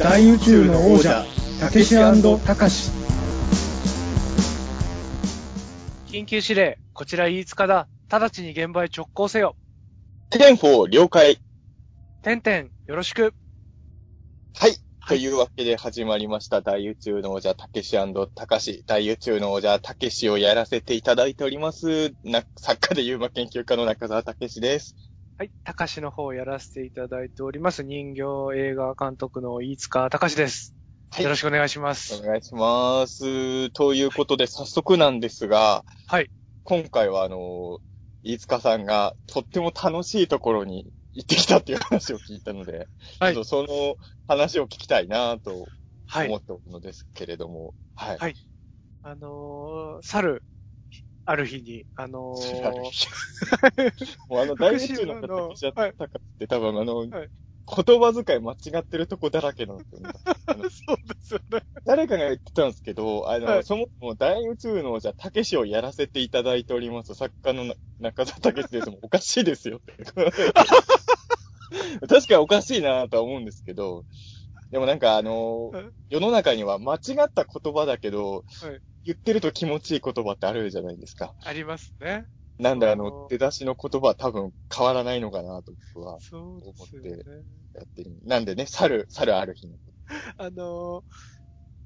大宇宙の王者たけしたかし緊急指令、こちら飯塚だ。直ちに現場へ直行せよ。テンフォー了解。テンテン、よろしく。はい。というわけで始まりました。大宇宙の王者、たけしたかし。大宇宙の王者、たけしをやらせていただいております。な作家で UMA 研究家の中澤たけしです。はい、たかしの方をやらせていただいております。人形映画監督の飯塚たかしです。はいよろしくお願いします。お願いします。ということで、早速なんですが、はい。今回はあの、飯塚さんがとっても楽しいところに行ってきたっていう話を聞いたので、はいその話を聞きたいなとはい。思っておるのですけれども、はい。はいあのー、去る、ある日に、あのあるー、もうあの、大宇宙の方しちゃったかって多分あの、はい。言葉遣い間違ってるとこだらけなんですよね。そうですよね。誰かが言ってたんですけど、あの、はい。そもそも大宇宙のじゃたけしをやらせていただいております。作家のな中澤たけしです。おかしいですよ。確かにおかしいなとは思うんですけど、でもなんかあのはい。世の中には間違った言葉だけど、はい言ってると気持ちいい言葉ってあるじゃないですか。ありますね。なんでああのの、出だしの言葉は多分変わらないのかなと僕はそうですよね。やってる。なんでね、猿、猿ある日の。あのー、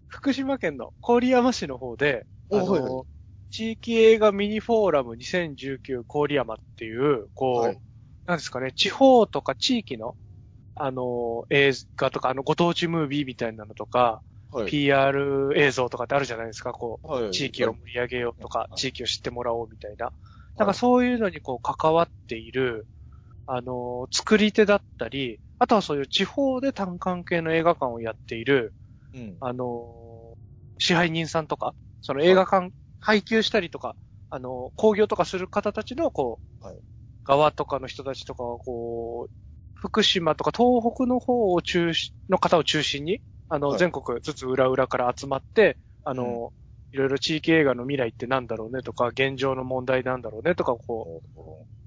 福島県の郡山市の方で、あのーおはいは地域映画ミニフォーラム2019郡山っていう、こう、はいなんですかね、地方とか地域の、あのー、映画とか、あの、ご当地ムービーみたいなのとか、はい。PR 映像とかってあるじゃないですか、こう、はい地域を盛り上げようとかは、い地域を知ってもらおうみたいな。なんかそういうのにこう関わっている、あのー、作り手だったり、あとはそういう地方で単関係の映画館をやっている、うん。あのー、支配人さんとか、その映画館、配給したりとか、あのー、興行とかする方たちの、こう、はい側とかの人たちとかは、こう、福島とか東北の方を中心、の方を中心に、あの、はい。全国ずつ裏裏から集まって、あのー、いろいろ地域映画の未来ってなんだろうねとか、現状の問題なんだろうねとか、こう、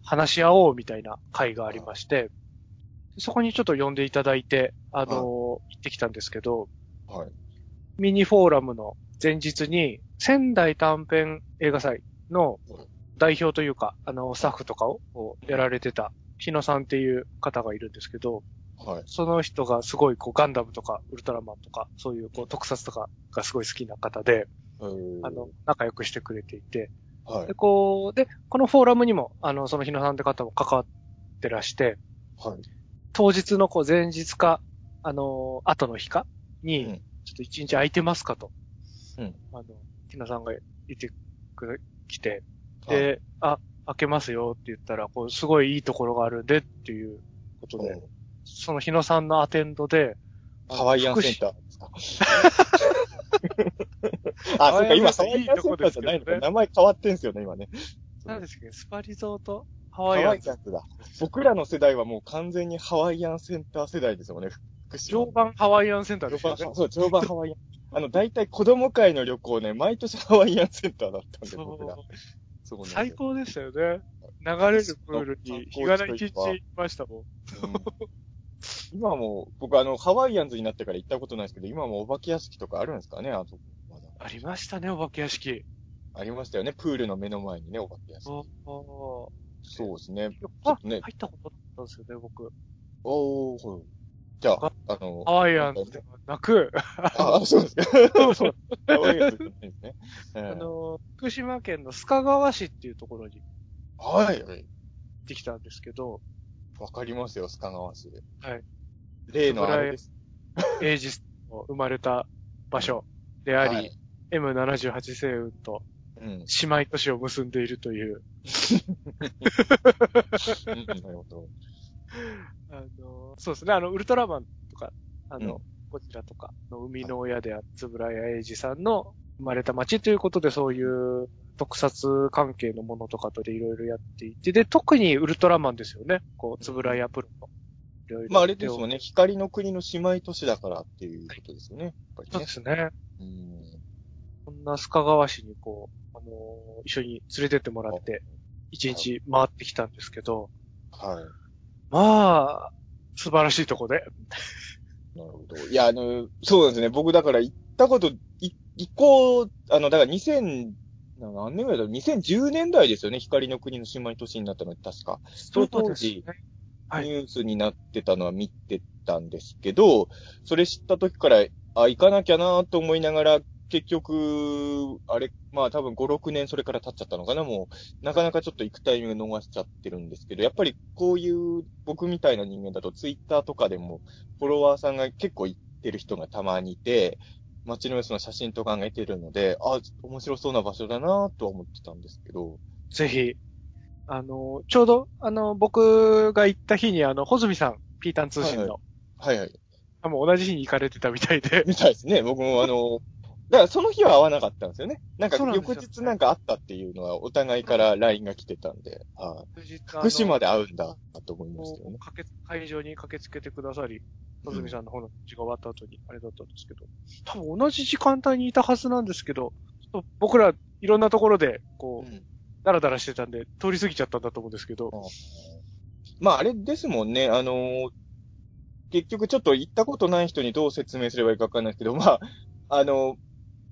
話し合おうみたいな会がありまして、そこにちょっと呼んでいただいて、あのー、行ってきたんですけど、はい。ミニフォーラムの前日に、仙台短編映画祭の代表というか、あの、スタッフとかをやられてた、日野さんっていう方がいるんですけど、はい。その人がすごいこうガンダムとかウルトラマンとか、そういうこう特撮とかがすごい好きな方で、あの、仲良くしてくれていて、はいで、。こう、で、このフォーラムにも、あの、その日野さんって方も関わってらして、はい。当日のこう前日か、あの、後の日かに、うんちょっと一日空いてますかと。うんあの、ティナさんが言ってくれ、来て、はい、で、あ、開けますよって言ったら、こう、すごいいいところがあるんでっていうことで、その日野さんのアテンドで、ハワイアンセンターですかあ、そうか、今、ハワイアンセンターじゃないのか。名前変わってんすよね、今ね。何ですかね、スパリゾート？ハハワイアンンセンターだ。僕らの世代はもう完全にハワイアンセンター世代ですよね。常磐ハワイアンセンターですよね。そう、常磐ハワイアン。あの、大体子供会の旅行ね、毎年ハワイアンセンターだったんで、僕ら。そうなんですよ最高でしたよね。流れるプールに日がな一日いましたもん。うん今も、僕あの、ハワイアンズになってから行ったことないですけど、今もお化け屋敷とかあるんですかねあそこ。まだありましたね、お化け屋敷。ありましたよね。プールの目の前にね、お化け屋敷。おおそうですね。あ、ね入ったことだったんですよね、僕。おー、はい。じゃあ、あの、ハワイアンズではなく、あ、そうですか。そうハワイアンズじゃないですね。ええあの、福島県の須賀川市っていうところに行はい。ってきたんですけど、わかりますよ、須賀川市。はい。例のあれです。エイジスの生まれた場所であり、はい M78 星雲と姉妹都市を結んでいるという、なるほど。あの、そうですね、あの、ウルトラマンとか、あの、うんこちらとかの生みの親である円谷英二さんの生まれた町ということで、そういう特撮関係のものとかとでいろいろやっていて、で、特にウルトラマンですよね。こう、円谷プロの。いろいろまあ、あれですもんね。光の国の姉妹都市だからっていうことですよね。やっぱりそうねですね。うん。こんな須賀川市にこう、あのー一緒に連れてってもらって、一日回ってきたんですけど、はい。まあ、素晴らしいとこで。なるほど。いや、あの、そうなんですね。僕だから行ったこと、い、行こう、あの、だから2000、な何年ぐらいだろう ?2010 年代ですよね。光の国の姉妹都市になったの確か。その当時、はいニュースになってたのは見てたんですけど、それ知った時から、あ、行かなきゃなと思いながら、結局、あれ、まあ多分5、6年それから経っちゃったのかな、もう、なかなかちょっと行くタイミング逃しちゃってるんですけど、やっぱりこういう僕みたいな人間だとツイッターとかでも、フォロワーさんが結構行ってる人がたまにいて、街の様子の写真とか上げてるので、あ、面白そうな場所だなとは思ってたんですけど、ぜひ、あの、ちょうど、あの、僕が行った日に、あの、穂積さん、ピータン通信の、はいはい。あもう同じ日に行かれてたみたいで、みたいですね。僕もあの、だからその日は会わなかったんですよね。なんか翌日なんか会ったっていうのはお互いから LINE が来てたんで、はい福島で会うんだと思いましたよね。会場に駆けつけてくださり、穂積さんの方の時が終わった後にあれだったんですけど、多分同じ時間帯にいたはずなんですけど、ちょっと僕らいろんなところで、こう、うん。ダラダラしてたんで、通り過ぎちゃったんだと思うんですけど、まああれですもんね、あのー結局ちょっと行ったことない人にどう説明すればいいかわかんないですけど、まあ、あのー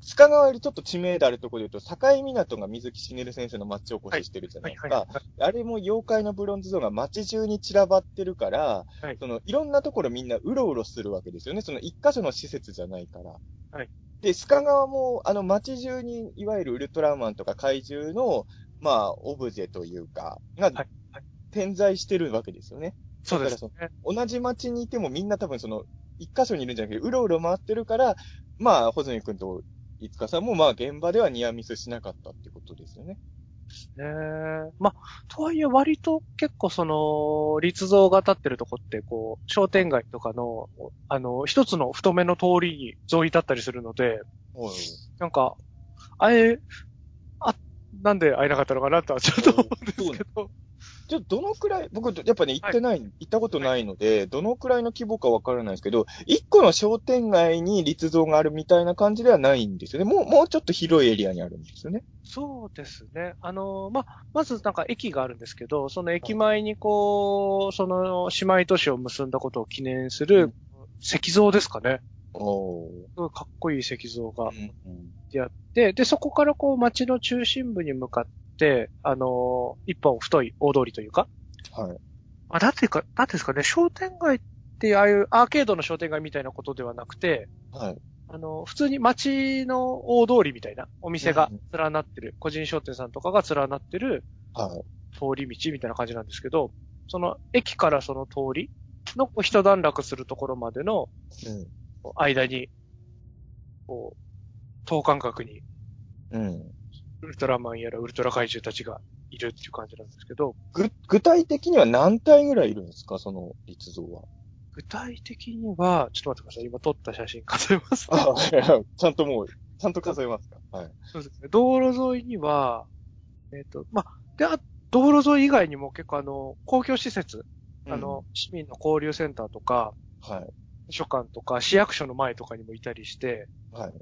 須賀川よりちょっと知名度あるところで言うと、境港が水木しげる先生の町おこししてるじゃないですか。はいはいあれも妖怪のブロンズ像が街中に散らばってるから、はいそのいろんなところみんなうろうろするわけですよね。その一箇所の施設じゃないから。はい。で、須賀川も、あの街中にいわゆるウルトラマンとか怪獣の、まあ、オブジェというか、が、はい点在してるわけですよね。そうですだね。同じ街にいてもみんな多分その、一箇所にいるんじゃなくて、うろうろ回ってるから、まあ、穂積くんといつかさんも、まあ、現場ではニアミスしなかったってことですよね。ねえ。まあ、とはいえ割と結構その、立像が立ってるとこって、こう、商店街とかの、あの、一つの太めの通りに沿い立ったりするので、はい。なんか、あれ、あ、なんで会えなかったのかなとはちょっと思うんですけど、じゃあ、どのくらい、僕、やっぱね、行ってない、行ったことないので、どのくらいの規模かわからないですけど、一個の商店街に立像があるみたいな感じではないんですよね。もう、もうちょっと広いエリアにあるんですよね。そうですね。あの、まあ、まずなんか駅があるんですけど、その駅前にこう、その姉妹都市を結んだことを記念すうるん石像ですかね。おー。すごいかっこいい石像がうんやって、で、そこからこう街の中心部に向かって、あのー一本太い大通りというか、はい。あ、なんていうか、なんていうんですかね、商店街ってああいうアーケードの商店街みたいなことではなくて、はい。あの、普通に街の大通りみたいなお店が連なってる、個人商店さんとかが連なってるはい。通り道みたいな感じなんですけど、その駅からその通りのこう一段落するところまでの間に、こう、等間隔にうん。ウルトラマンやらウルトラ怪獣たちがいるっていう感じなんですけど、ぐ、具体的には何体ぐらいいるんですか？その立像は。具体的には、ちょっと待ってください。今撮った写真数えます、ね。あ、ちゃんともう、ちゃんと数えますか？はい。そうですね。道路沿いには、えっ、と、まあ、で、あ道路沿い以外にも結構あの、公共施設、あの、市民の交流センターとか、はい。図書館とか、市役所の前とかにもいたりして、はい。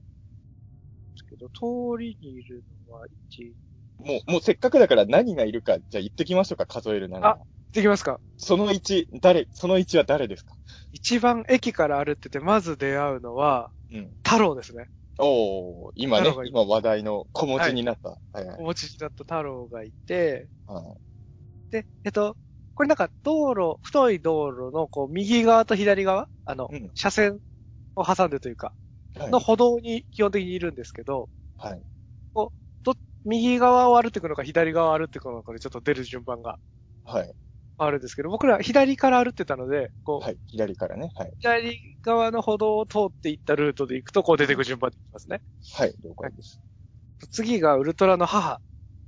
けど、通りにいるのは、1、もう、もうせっかくだから何がいるか、じゃあ言ってきましょうか、数えるなら。できますかその1、誰、その1は誰ですか？一番駅から歩ってて、まず出会うのは、うん。太郎ですね。おー、今ね今話題の子持ちになった。はい、はいお持ちになった太郎がいて、はい。で、えっと、これなんか道路、太い道路のこう右側と左側、あの、うん車線を挟んでというか、はい。の歩道に基本的にいるんですけど、はい。右側を歩っていくのか左側を歩っていくのかでちょっと出る順番がはい。あるんですけど、僕ら左から歩ってたので、こう、はい。左からね。はい。左側の歩道を通っていったルートで行くと、こう出てく順番で行きますね。はい。了解です。次がウルトラの母。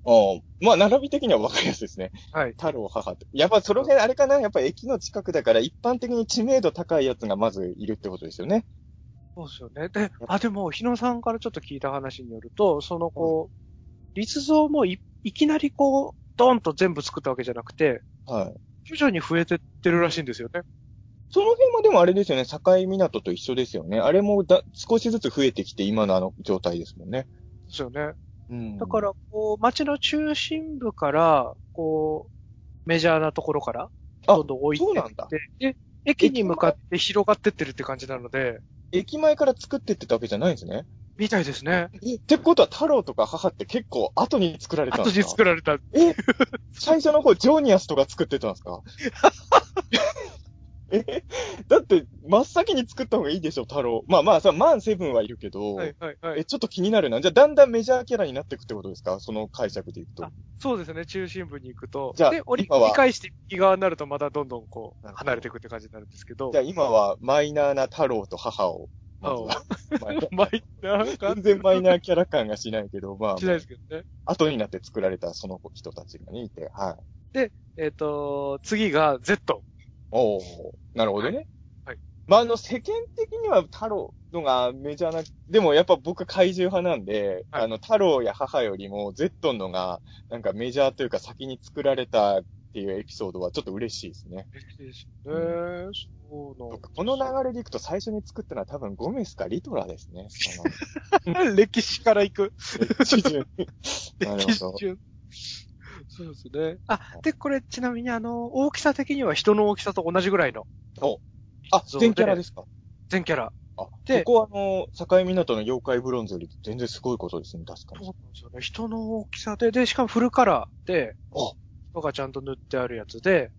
おーまあ、並び的には分かりやすいですね。はい。太郎母って。やっぱその辺あれかな？やっぱ駅の近くだから一般的に知名度高いやつがまずいるってことですよね。そうですよね。で、あ、でも、日野さんからちょっと聞いた話によると、そのこう、立像もいいきなりこう、ドンと全部作ったわけじゃなくて、はい。徐々に増えてってるらしいんですよね。その辺もでもあれですよね。境港と一緒ですよね。あれもだ少しずつ増えてきて今のあの状態ですもんね。ですよね。うんだから、こう、街の中心部から、こう、メジャーなところから、あどんどん置いてて、で、駅に向かって広がってってるって感じなので、駅前から作ってってたわけじゃないんですね。みたいですね。えってことは、太郎とか母って結構後に作られたん後にですか？作られた。え最初の方、ジョニアスとか作ってたんですか？え だって、真っ先に作った方がいいでしょ、太郎。まあまあさ、マンセブンはいるけど、はいはいはえ、い。ちょっと気になるな。じゃあ、だんだんメジャーキャラになっていくってことですか？その解釈でいくとあ。そうですね、中心部に行くと。じゃあで、折り返して右側になるとまたどんどんこう離れていくって感じになるんですけど。じゃあ、今はマイナーな太郎と母を、まずは。マイナーマイナーが全然マイナーキャラ感がしないけど、まあ、しないですけどね。後になって作られたその人たちがね、いて、はい。えっ、と、次が Z。おおなるほどね。はいはいまあ、あの、世間的には太郎のがメジャーな、でもやっぱ僕は怪獣派なんで、はいあの、太郎や母よりも Z のが、なんかメジャーというか先に作られたっていうエピソードはちょっと嬉しいですね。嬉しいですよね。そうなんこの流れでいくと最初に作ったのは多分ゴメスかリトラですね。歴史から行く。基準 なる歴史ほど。中。そうですね。あ、で、これちなみにあの、大きさ的には人の大きさと同じぐらいのあ、そう全キャラですか？全キャラ。あ、でここはあの、境港の妖怪ブロンズより全然すごいことですね、確かに。そうなんですよね。人の大きさで、で、しかもフルカラーで、あ人がちゃんと塗ってあるやつで、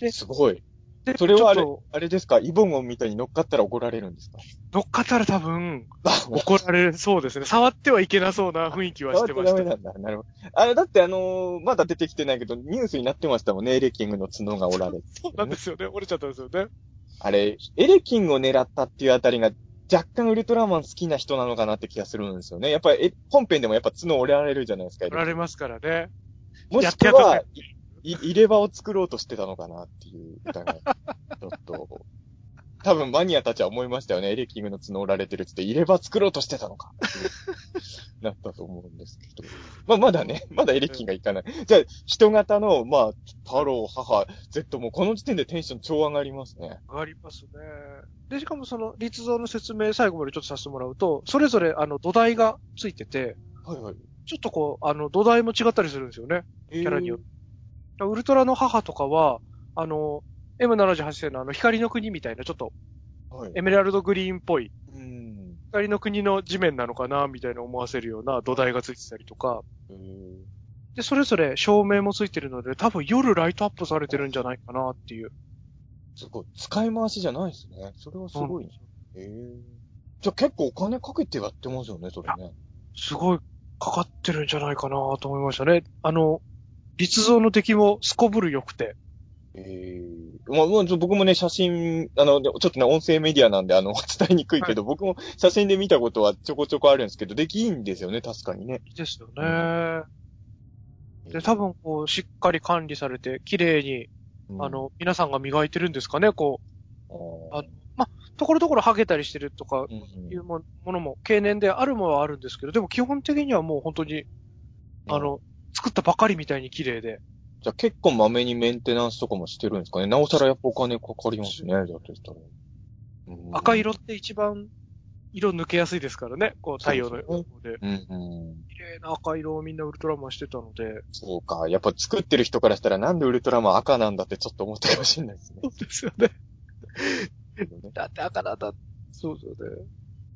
ですごい。で、それはあれあれですか？イボンゴンみたいに乗っかったら怒られるんですか？乗っかったら多分、あ、怒られそうですね。触ってはいけなそうな雰囲気はしてました。ダメなんだ。なるほど。あれ、だってあのーまだ出てきてないけど、ニュースになってましたもんね、エレキングの角が折られて、そうなんですよね。折れちゃったんですよね。あれ、エレキングを狙ったっていうあたりが、若干ウルトラマン好きな人なのかなって気がするんですよね。やっぱり、え本編でもやっぱ角折られるじゃないですか。折られますからね。もしくは、入れ歯を作ろうとしてたのかなっていう疑い。ちょっと、多分マニアたちは思いましたよね。エレキングの角折られてるっつって入れ歯作ろうとしてたのか なったと思うんですけど。まあまだね、まだエレキンがいかない。じゃあ、人型の、まあ、太郎、母、Z もこの時点でテンション超上がりますね。上がりますね。で、しかもその、立像の説明最後までちょっとさせてもらうと、それぞれあの土台がついてて、はいはい。ちょっとこう、あの土台も違ったりするんですよね。キキャラによって。ウルトラの母とかは、あの、M78 世のあの光の国みたいな、ちょっとはい。エメラルドグリーンっぽい、うん。光の国の地面なのかな、みたいな思わせるような土台がついてたりとか、で、それぞれ照明もついてるので、多分夜ライトアップされてるんじゃないかなっていう。すごい。使い回しじゃないですね。それはすごいね。へえ。じゃあ結構お金かけてやってますよね、それね。すごいかかってるんじゃないかなと思いましたね。あの、立像の出来もすこぶる良くて。ええまあ、まあ、ちょ僕もね、写真、あの、ちょっとね、音声メディアなんで、あの、伝えにくいけど、僕も写真で見たことはちょこちょこあるんですけど、できいいんですよね、確かにね。いいですよね。で、多分こう、しっかり管理されて、綺麗に、うん、あの、皆さんが磨いてるんですかね、こああのう、ところどころ剥げたりしてるとかー、うん。いうもものも、経年であるものはあるんですけど、でも基本的にはもう本当に、あ、の、作ったばかりみたいに綺麗で。じゃあ結構まめにメンテナンスとかもしてるんですかね。なおさらやっぱお金かかりますね、だとしたら。うん赤色って一番色抜けやすいですからね、こう太陽の方で。うんうん。綺麗な赤色をみんなウルトラマンしてたので。そうか。やっぱ作ってる人からしたらなんでウルトラマン赤なんだってちょっと思ったかもしれないですね。そうですよね。だって赤なんだ。そうですよね。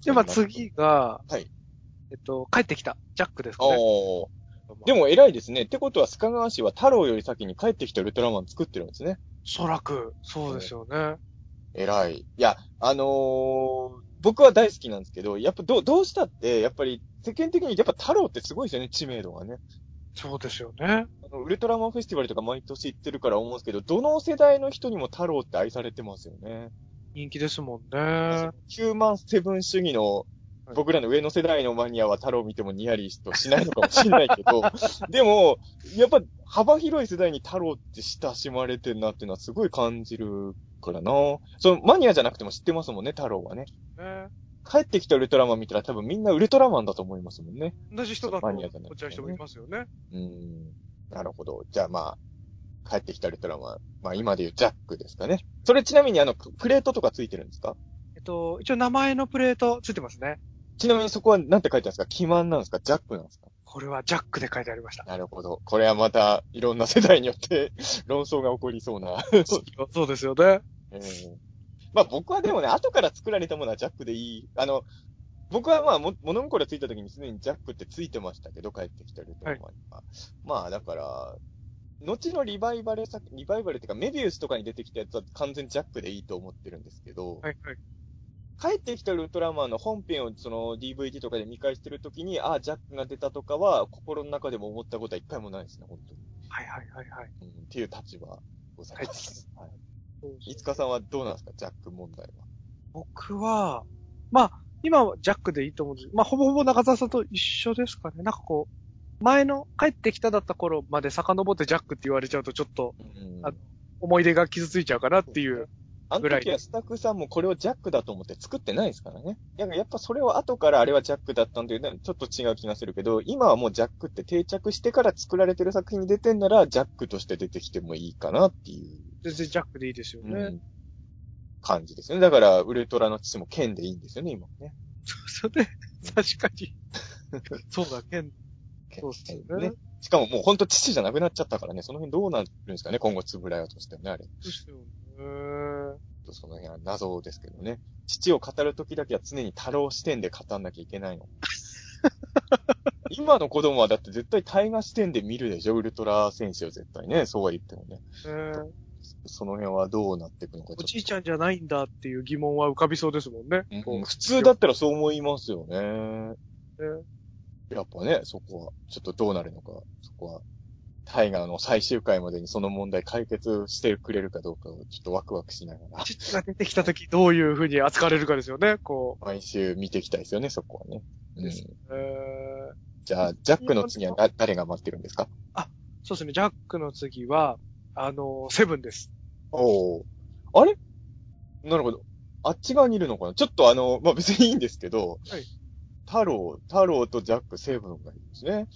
で、まあ次が、はい。えっと、帰ってきた。ジャックですかね。おー。でも偉いですね。ってことは、須賀川市は太郎より先に帰ってきたウルトラマン作ってるんですね。おそらく、そうですよね。偉い。いや、あのー僕は大好きなんですけど、やっぱどう、どうしたって、やっぱり世間的にやっぱ太郎ってすごいですよね、知名度がね。そうですよね。あのウルトラマンフェスティバルとか毎年行ってるから思うんですけど、どの世代の人にも太郎って愛されてますよね。人気ですもんね。ヒューマンセブン主義の僕らの上の世代のマニアは太郎見てもニヤリとしないのかもしれないけど、でも、やっぱ幅広い世代に太郎って親しまれてるなっていうのはすごい感じるからな。そのマニアじゃなくても知ってますもんね、太郎はね。ね帰ってきたウルトラマン見たら多分みんなウルトラマンだと思いますもんね。同じ人だとマニアじゃなくてねこっちの人もいますよね。うーん。なるほど。じゃあまあ、帰ってきたウルトラマン。まあ今で言うジャックですかね。それちなみにあの、プレートとかついてるんですか？えっと、一応名前のプレートついてますね。ちなみにそこは何て書いてあるんですか？基満なんですか？ジャックなんですか？これはジャックで書いてありました。なるほど。これはまた、いろんな世代によって 論争が起こりそうな。そうですよね。えーまあ僕はでもね、後から作られたものはジャックでいい。あの、僕はまあ、も物心ついた時にすでにジャックってついてましたけど、帰ってきたルトラマンには。まあだから、後のリバイバル作、リバイバルっていうか、メビウスとかに出てきたやつは完全にジャックでいいと思ってるんですけど、はいはい。帰ってきたウルトラマンの本編をその DVD とかで見返してるときに、ああ、ジャックが出たとかは、心の中でも思ったことは一回もないですね、本当に。はいはいはいはい。うん、っていう立場ございます。はい。いつかさんはどうなんですか、ジャック問題は。僕は、まあ、今はジャックでいいと思うんですまあ、ほぼほぼ中澤さんと一緒ですかね。なんかこう、前の帰ってきただった頃まで遡ってジャックって言われちゃうとちょっとうんあ思い出が傷ついちゃうかなっていう。あの時はスタッフさんもこれをジャックだと思って作ってないですからね。やっぱそれを後からあれはジャックだったんで、ね、ちょっと違う気がするけど、今はもうジャックって定着してから作られてる作品に出てんなら、ジャックとして出てきてもいいかなっていう、全然ジャックでいいですよね。うん感じですよね。だから、ウルトラの父も剣でいいんですよね、今ね。それで、確かに。そうだ、ケン。剣そうっすよね。しかももうほんと父じゃなくなっちゃったからね、その辺どうなるんですかね、今後つぶらやとしてはね、あれ。ですよね。その辺は謎ですけどね。父を語るときだけは常に太郎視点で語んなきゃいけないの。今の子供はだって絶対大河視点で見るでしょウルトラ選手を絶対ね。そうは言ってもね。えーその辺はどうなっていくのかおじいちゃんじゃないんだっていう疑問は浮かびそうですもんね。うん普通だったらそう思いますよね。ねやっぱね、そこは、ちょっとどうなるのか、そこは、タイガーの最終回までにその問題解決してくれるかどうかをちょっとワクワクしながら、父が出てきた時どういう風に扱われるかですよね。こ毎週見ていきたいですよね、そこはね。うん。う。えーじゃあ、ジャックの次はだ誰が待ってるんですか？そうですね。ジャックの次は、あの、セブンです。おお。あれ？なるほど。あっち側にいるのかな？ちょっとあの、まあ、別にいいんですけど、はい太郎、太郎とジャック、セブンがいるんですね。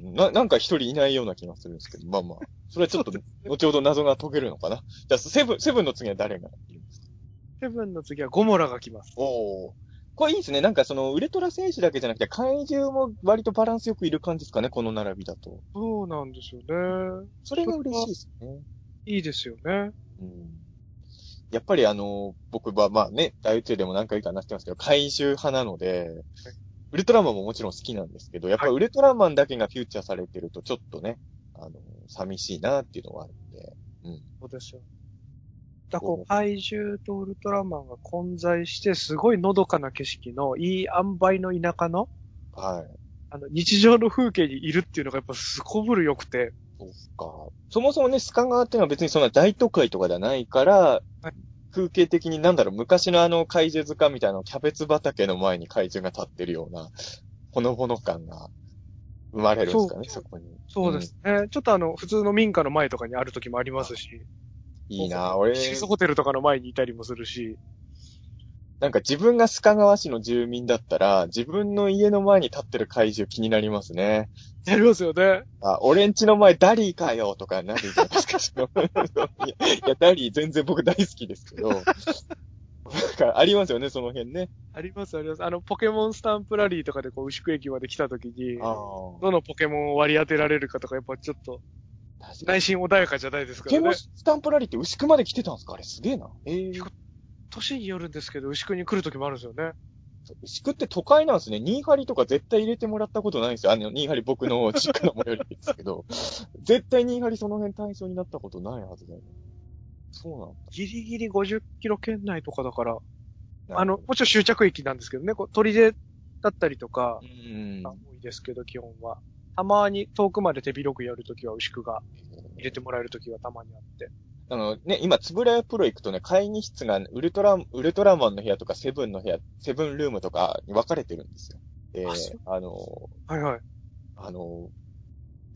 な、なんか一人いないような気がするんですけど、まあまあ。それはちょっと、後ほど謎が解けるのかな？じゃあ、セブン、セブンの次は誰がいるんですか？セブンの次はゴモラが来ます。おお。これいいですね。なんかその、ウルトラ戦士だけじゃなくて、怪獣も割とバランスよくいる感じですかね、この並びだと。そうなんですよね。それが嬉しいですね。いいですよね。うんやっぱりあの、僕はまあね、大宇宙でも何回か話してますけど、怪獣派なので、ウルトラマンももちろん好きなんですけど、やっぱはいウルトラマンだけがフューチャーされてるとちょっとね、あの、寂しいなっていうのがあるんで、うん。そうですよ。だこう、怪獣とウルトラマンが混在して、すごいのどかな景色の、いい塩梅の田舎の、はい。あの、日常の風景にいるっていうのがやっぱすこぶる良くて、そうか。そもそもね、スカ川っていうのは別にそんな大都会とかではないから、はい風景的になんだろう、昔のあの怪獣図鑑みたいなキャベツ畑の前に怪獣が立ってるような、ほのぼの感が生まれるんですかね、そこに。そうですね。ちょっとあの、普通の民家の前とかにある時もありますし、いいな俺、シースホテルとかの前にいたりもするし、なんか自分が須賀川市の住民だったら、自分の家の前に立ってる怪獣気になりますね。やりますよね。あ、俺んちの前ダリーかよとかなるじゃないですか。いや、ダリー全然僕大好きですけど。なんかありますよね、その辺ね。ありますあります。あの、ポケモンスタンプラリーとかでこう、牛久駅まで来た時に、あどのポケモンを割り当てられるかとか、やっぱちょっと。内心穏やかじゃないですからね。ポケモンスタンプラリーって牛久まで来てたんですか？あれすげえな。ええ年によるんですけど、牛久に来る時もあるんですよね。牛久って都会なんですね。ニーハリとか絶対入れてもらったことないんですよ。あの、ニーハリ僕の実家の最寄りですけど。絶対ニーハリその辺対象になったことないはずだよね。そうなんだ。ギリギリ50キロ圏内とかだから、あの、もちろん終着駅なんですけどね、こう鳥出だったりとか多いですけど、基本は。たまに遠くまで手広くやるときは牛久が入れてもらえるときはたまにあって。あのね、今、つぶらやプロ行くとね、会議室がウルトラ、ウルトラマンの部屋とかセブンの部屋、セブンルームとかに分かれてるんですよ。であの、はいはい。あの、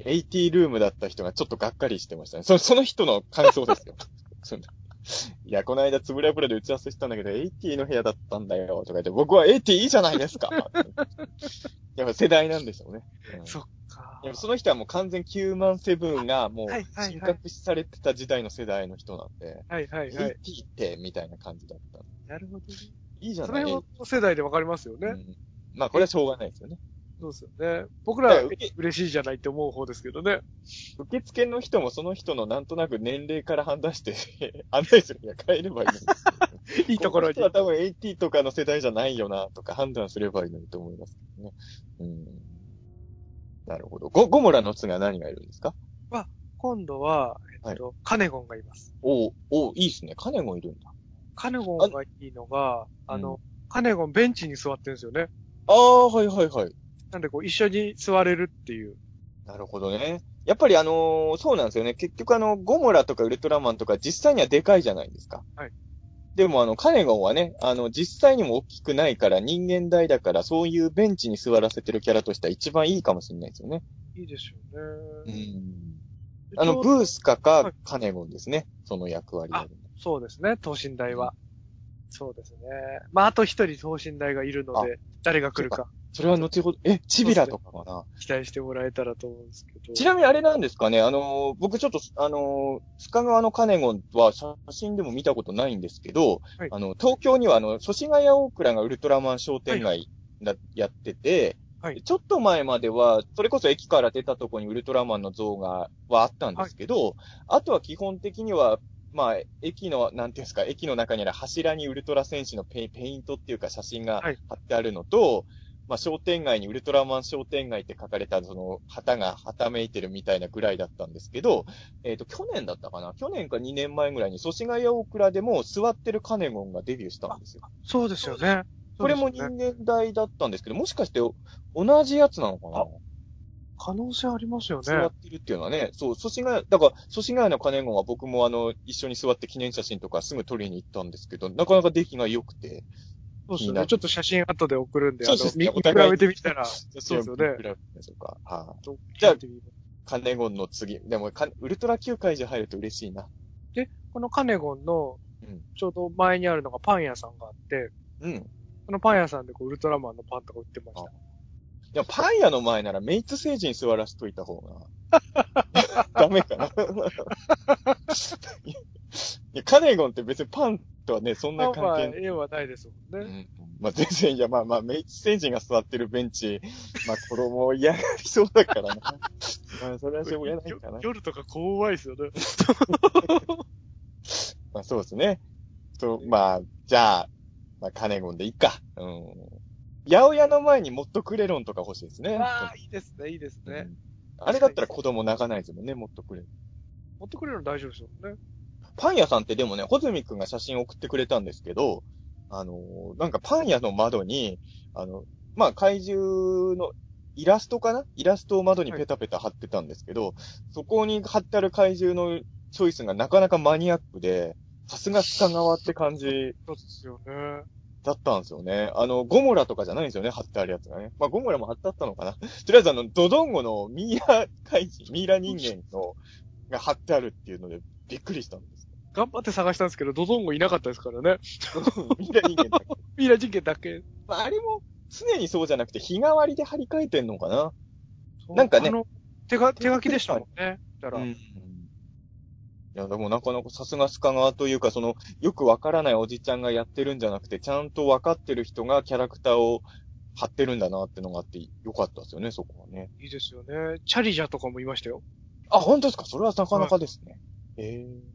80ルームだった人がちょっとがっかりしてましたね。そその人の感想ですよ。いや、この間、つぶらやプロで打ち合わせしたんだけど、80の部屋だったんだよ、とか言って、僕は80いいじゃないですか やっぱ世代なんでしょうね。うんそっかいやその人はもう完全9万セブンがもうはいはいはい神格視されてた時代の世代の人なんで、はいはいはい。AT ってみたいな感じだった。なるほどね。いいじゃない？それを世代でわかりますよね。うんまあこれはしょうがないですよね。そうですよね。僕らは受け嬉しいじゃないって思う方ですけどね。受付の人もその人のなんとなく年齢から判断して 案内するには変えればいいのに。いいところにこの。人は多分80とかの世代じゃないよなとか判断すればいいのにと思いますけどね。うん。なるほど。ゴ、ゴモラの巣が何がいるんですか？今度は、えっと、カネゴンがいます。おうおういいっすね。カネゴンいるんだ。カネゴンがいいのが、あの、カネゴンベンチに座ってるんですよね。ああ、はいはいはい。なんでこう一緒に座れるっていう。なるほどね。やっぱりあのーそうなんですよね。結局あの、ゴモラとかウルトラマンとか実際にはでかいじゃないですか。はい。でもあの、カネゴンはね、あの、実際にも大きくないから人間大だからそういうベンチに座らせてるキャラとしては一番いいかもしれないですよね。いいですようね。ん。あの、ブースカはかいカネゴンですね。その役割で。そうですね、等身大は。そうですね。まあ、あと一人等身大がいるので、誰が来るかそれは後ほど、え、チビラとかかな？期待してもらえたらと思うんですけど。ちなみにあれなんですかね、あのー僕ちょっと、あのー須賀川のカネゴンは写真でも見たことないんですけど、はい。あの、東京にはあの、祖師ヶ谷大倉がウルトラマン商店街だ、やってて、はい。ちょっと前までは、それこそ駅から出たとこにウルトラマンの像が、はあったんですけど、あとは基本的には、まあ、駅の、なんていうんですか、駅の中にある柱にウルトラ選手のペイペイントっていうか写真がはい。貼ってあるのと、まあ、商店街にウルトラマン商店街って書かれた、その、旗がはためいてるみたいなぐらいだったんですけど、えっ、と、去年だったかな？去年か2年前ぐらいに、祖師ヶ谷大倉でも座ってるカネゴンがデビューしたんですよ。そうですよね。これも人間大だったんですけど、もしかして同じやつなのかな？あ可能性ありますよね。座ってるっていうのはね、そう、祖師ヶ谷、だから、祖師ヶ谷のカネゴンは僕もあの、一緒に座って記念写真とかすぐ撮りに行ったんですけど、なかなか出来が良くて、そうですよね。ちょっと写真後で送るんで、そうです、ね見見比べてみたら、そうですよね。比べてみましょうか。はい、じじゃゃあカネゴンの次。でもか、ウルトラ9回じゃ入ると嬉しいな。このカネゴンのうん、ちょうど前にあるのがパン屋さんがあって、うん。そのパン屋さんでこうウルトラマンのパンとか売ってました。でもパン屋の前ならメイツ星人座らしといた方が。ダメかな。いや、カネゴンって別にパンとはね、そんなまあまあ、関係ない。絵はないですもんね。うん。まあ全然、いや、まあまあ、メイツ星人が座ってるベンチ、まあ子供嫌がりそうだからな。まあそれはしょうがないかなよ。夜とか怖いですよね。まあそうですね。そう、まあ、じゃあ、まあカネゴンでいいか。うん。八百屋の前にもっとクレロンとか欲しいですね。ああ、いいですね、いいですね。うんあれだったら子供泣かないですもんね、もっとクレロン。持ってくれるの大丈夫ですよね。パン屋さんってでもね、ホズミくんが写真送ってくれたんですけど、あのーなんかパン屋の窓に、あの、まあ、怪獣のイラストかな？イラストを窓にペタペタ貼ってたんですけど、そこに貼ってある怪獣のチョイスがなかなかマニアックで、さすが深川って感じそうですよね。だったんですよね。あの、ゴモラとかじゃないんですよね、貼ってあるやつがね。まあ、ゴモラも貼ってあったのかな。とりあえずあの、ドドンゴのミイラ怪人、ミイラ人間の、が貼ってあるっていうので、びっくりしたん。頑張って探したんですけど、ドドンゴいなかったですからね。ミイラ人間だけ？ミイラ人間だけ。まあ、あれも、常にそうじゃなくて、日替わりで張り替えてんのかな？なんかね手が、手書きでしたもんね。だから、いや、でもなかなかさすがスカ川というか、その、よくわからないおじちゃんがやってるんじゃなくて、ちゃんとわかってる人がキャラクターを貼ってるんだなってのがあって、よかったですよね、そこはね。いいですよね。チャリジャとかもいましたよ。あ、本当ですか？それはなかなかですね。ええ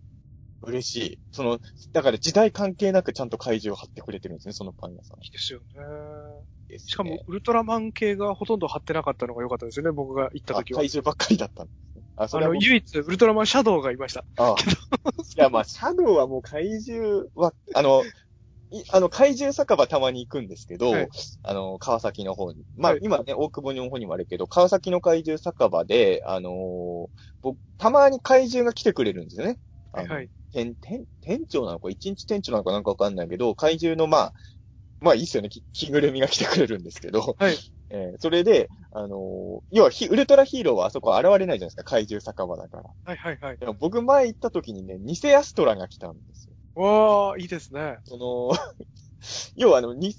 嬉しい。その、だから時代関係なくちゃんと怪獣を貼ってくれてるんですね、そのパン屋さん。いいですよね。ねしかも、ウルトラマン系がほとんど貼ってなかったのが良かったですよね、僕が行ったあ時は。怪獣ばっかりだったんですね。あ、そあの、れはもう唯一、ウルトラマンシャドウがいました。ああ。いや、まあ、シャドウはもう怪獣は、あの、いあの、怪獣酒場たまに行くんですけど、はいあの、川崎の方に。まあ、はい今ね、大久保の方にもあるけど、川崎の怪獣酒場で、あのー僕、たまに怪獣が来てくれるんですよね。あのはい。店、店、店長なのか、一日店長なのかなんかわかんないけど、怪獣のまあ、まあいいっすよね、き着ぐるみが来てくれるんですけど、はい。えーそれで、あのー要はヒ、ウルトラヒーローはあそこ現れないじゃないですか、怪獣酒場だから。はいはいはい。でも僕前行った時にね、偽アストラが来たんですよ。わー、いいですね。その、要はあの、偽、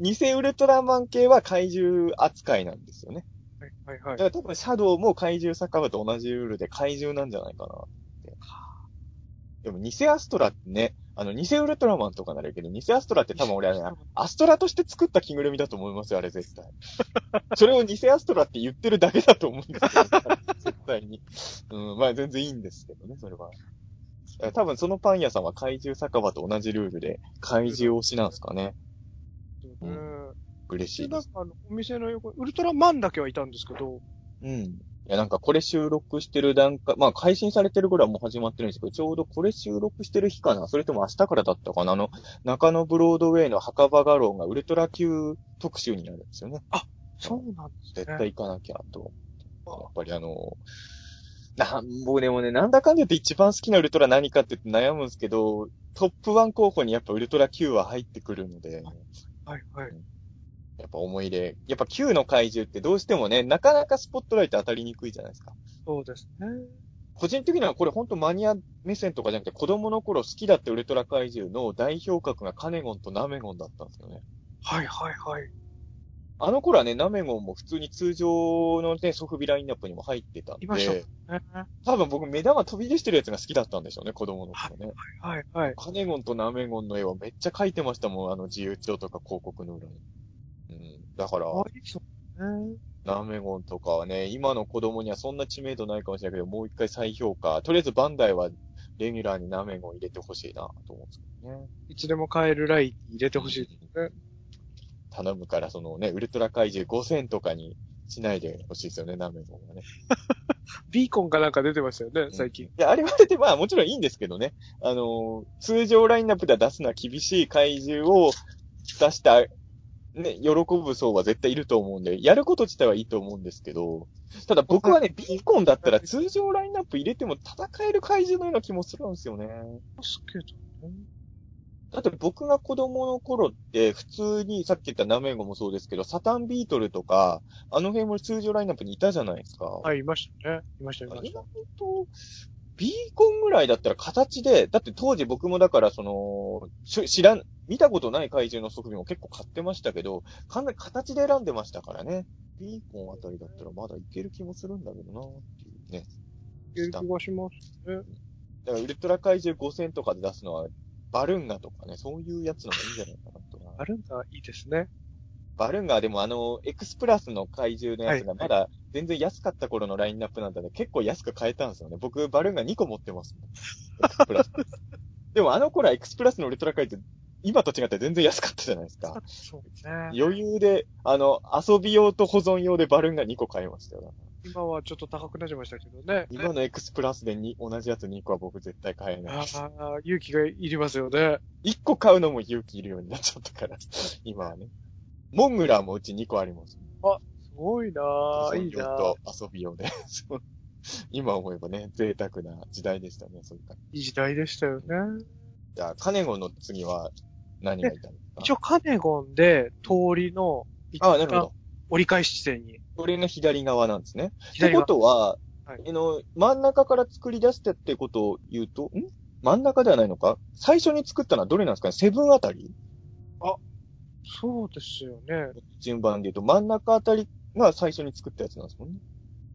偽ウルトラマン系は怪獣扱いなんですよね。はいはいはい。だから多分シャドウも怪獣酒場と同じルールで怪獣なんじゃないかな。でも偽アストラってね、あの、偽ウルトラマンとかならいいけど、偽アストラって多分俺はね、アストラとして作った着ぐるみだと思いますよ、あれ絶対。それを偽アストラって言ってるだけだと思うんですよ、絶対に。うん、まあ全然いいんですけどね、それは。え多分そのパン屋さんは怪獣酒場と同じルールで怪獣推しなんですかね。う。うん嬉しで、いです。なんかあの、お店の横に、ウルトラマンだけはいたんですけど、うん。いや、なんかこれ収録してる段階、まあ配信されてるぐらいはもう始まってるんですけど、ちょうどこれ収録してる日かなそれとも明日からだったかなあの、中野ブロードウェイの墓場画廊がウルトラ級特集になるんですよね。そうなんですね。絶対行かなきゃと。やっぱりあの、なんぼでもね、なんだかんだ言って一番好きなウルトラ何かって言って悩むんですけど、トップ1候補にやっぱウルトラ Q は入ってくるので、はいはい。やっぱ思い入れ。やっぱ Q の怪獣ってどうしてもね、なかなかスポットライト当たりにくいじゃないですか。そうですね。個人的にはこれ本当マニア目線とかじゃなくて子供の頃好きだったウルトラ怪獣の代表格がカネゴンとナメゴンだったんですよね。はいはいはい。あの頃はね、ナメゴンも普通に通常のね、ソフビラインナップにも入ってたんいましね多分僕目玉飛び出してるやつが好きだったんでしょうね、子供の頃ね。はいはい。カネゴンとナメゴンの絵はめっちゃ描いてましたもん、あの自由帳とか広告の裏に。うん。だから。ナメゴンとかはね、今の子供にはそんな知名度ないかもしれないけど、もう一回再評価。とりあえずバンダイはレギュラーにナメゴン入れてほしいなと思うんですけどね。いつでも買えるラインに入れてほしいですね。頼むから、そのね、ウルトラ怪獣5000とかにしないでほしいですよね、ナメゴンはね。ビーコンかなんか出てましたよね、最近い。や、あれは出て、まあもちろんいいんですけどね。あのー通常ラインナップでは出すのは厳しい怪獣を出した、ね、喜ぶ層は絶対いると思うんで、やること自体はいいと思うんですけど、ただ僕はね、ビーコンだったら通常ラインナップ入れても戦える怪獣のような気もするんですよね。ですけどね。だって僕が子供の頃って、普通にさっき言ったナメゴもそうですけど、サタンビートルとか、あの辺も通常ラインナップにいたじゃないですか。はい、いましたね。いました、いました意外。と、ビーコンぐらいだったら形で、だって当時僕もだからその、し知らん、見たことない怪獣の側面も結構買ってましたけど、かなり形で選んでましたからね。ビーコンあたりだったらまだいける気もするんだけどなっていうね。いける気がしますね。だからウルトラ怪獣5000とかで出すのは、バルンガとかね、そういうやつの方がいいんじゃないかなとはあるんだ、いいですね。バルンガーでもあの、エクスプラスの怪獣のやつがはいまだ全然安かった頃のラインナップなんだね、結構安く買えたんですよね。僕、バルンガー2個持ってますもん。プラス。でもあの頃はエクスプラスのウルトラ怪獣、今と違って全然安かったじゃないですか。そうですね。余裕で、あの、遊び用と保存用でバルンガー2個買いましたよ。今はちょっと高くなっちゃいましたけどね。今のエクスプラスでに同じやつ2個は僕絶対買えない。ああ、勇気がいりますよね。1個買うのも勇気いるようになっちゃったから、今はね。モングラーもうち2個あります。すごいな保ぁ、いいなと。遊び用で。そ う今思えばね、贅沢な時代でしたね、そういう感じ。いい時代でしたよね。じゃあ、カネゴンの次は何がいたんですか？一応カネゴンで通りの一ああ、なるほど。折り返し地点にこれの左側なんですね。ってことは、はいあの、真ん中から作り出してってことを言うと、ん？真ん中ではないのか？最初に作ったのはどれなんですかね？セブンあたり？そうですよね。順番で言うと、真ん中あたりが最初に作ったやつなんですもんね。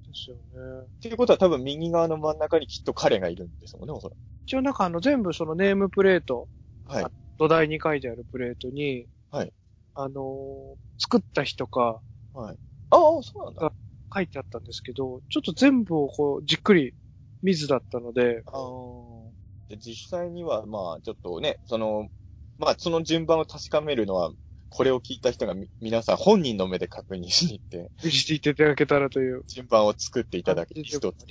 ですよね。っていうことは多分右側の真ん中にきっと彼がいるんですもんね、おそら一応なんかあの全部そのネームプレート、く。はい。土台に書いてあるプレートに、はい。あのー作った日とかはい。ああ、そうなんだ。書いてあったんですけど、ちょっと全部をこうじっくり見ずだったので、ああ。で実際には、まあ、ちょっとね、その、まあ、その順番を確かめるのは、これを聞いた人がみ皆さん本人の目で確認しに行って、見せていただけたらという。順番を作っていいただき、一つ。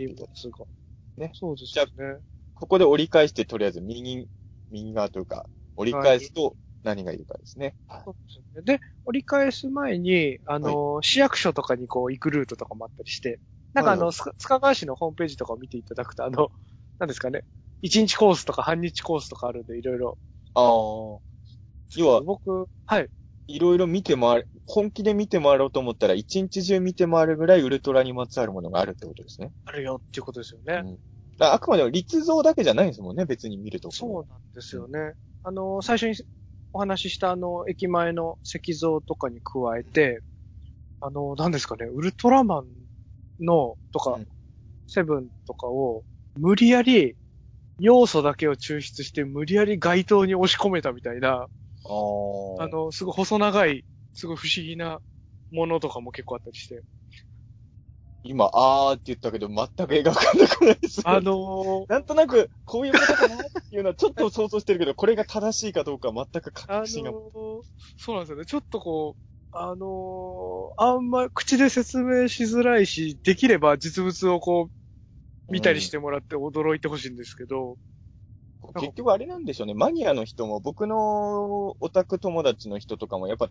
ねそうですよね。ここで折り返して、とりあえず右、右側というか、折り返すと何がいるかですね。はいそうですよね。で、折り返す前に、あの、市役所とかにこう行くルートとかもあったりして、なんかあの、はいスカ塚川市のホームページとかを見ていただくと、あの、なんですかね、1日コースとか半日コースとかあるんで、いろいろ。ああ。要は、僕、はい。いろいろ見て回る、本気で見て回ろうと思ったら、一日中見て回るぐらいウルトラにまつわるものがあるってことですね。あるよっていうことですよね。うんあくまでも立像だけじゃないんですもんね、別に見るところ。そうなんですよね。あの、最初にお話ししたあの、駅前の石像とかに加えて、あの、何ですかね、ウルトラマンの、とか、うんセブンとかを、無理やり、要素だけを抽出して無理やり街灯に押し込めたみたいな、ああ。あの、すごい細長い、すごい不思議なものとかも結構あったりして。今、あーって言ったけど、全く描かなくないです。あのーなんとなく、こういうことかなっていうのはちょっと想像してるけど、これが正しいかどうか全くあの確信が。ーそうなんですよね。ちょっとこう、あのーあんま口で説明しづらいし、できれば実物をこう、見たりしてもらって驚いてほしいんですけど、結局あれなんでしょうね。マニアの人も、僕のオタク友達の人とかも、やっぱ、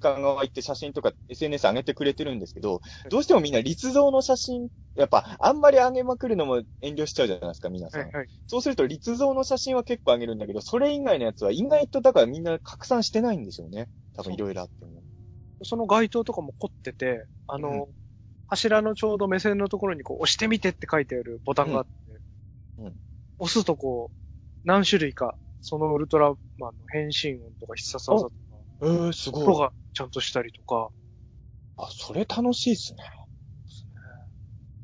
香川行って写真とか SNS 上げてくれてるんですけど、どうしてもみんな立像の写真、やっぱ、あんまり上げまくるのも遠慮しちゃうじゃないですか、皆さん。はいはい。そうすると、立像の写真は結構上げるんだけど、それ以外のやつは意外と、だからみんな拡散してないんでしょうね。多分いろいろあっても。その街灯とかも凝ってて、あの、柱のちょうど目線のところにこう押してみてって書いてあるボタンがあって、うんうん押すとこう、何種類か、そのウルトラマンの変身音とか必殺技とか、えー、すご音。がちゃんとしたりとか、あ、それ楽しいっすね。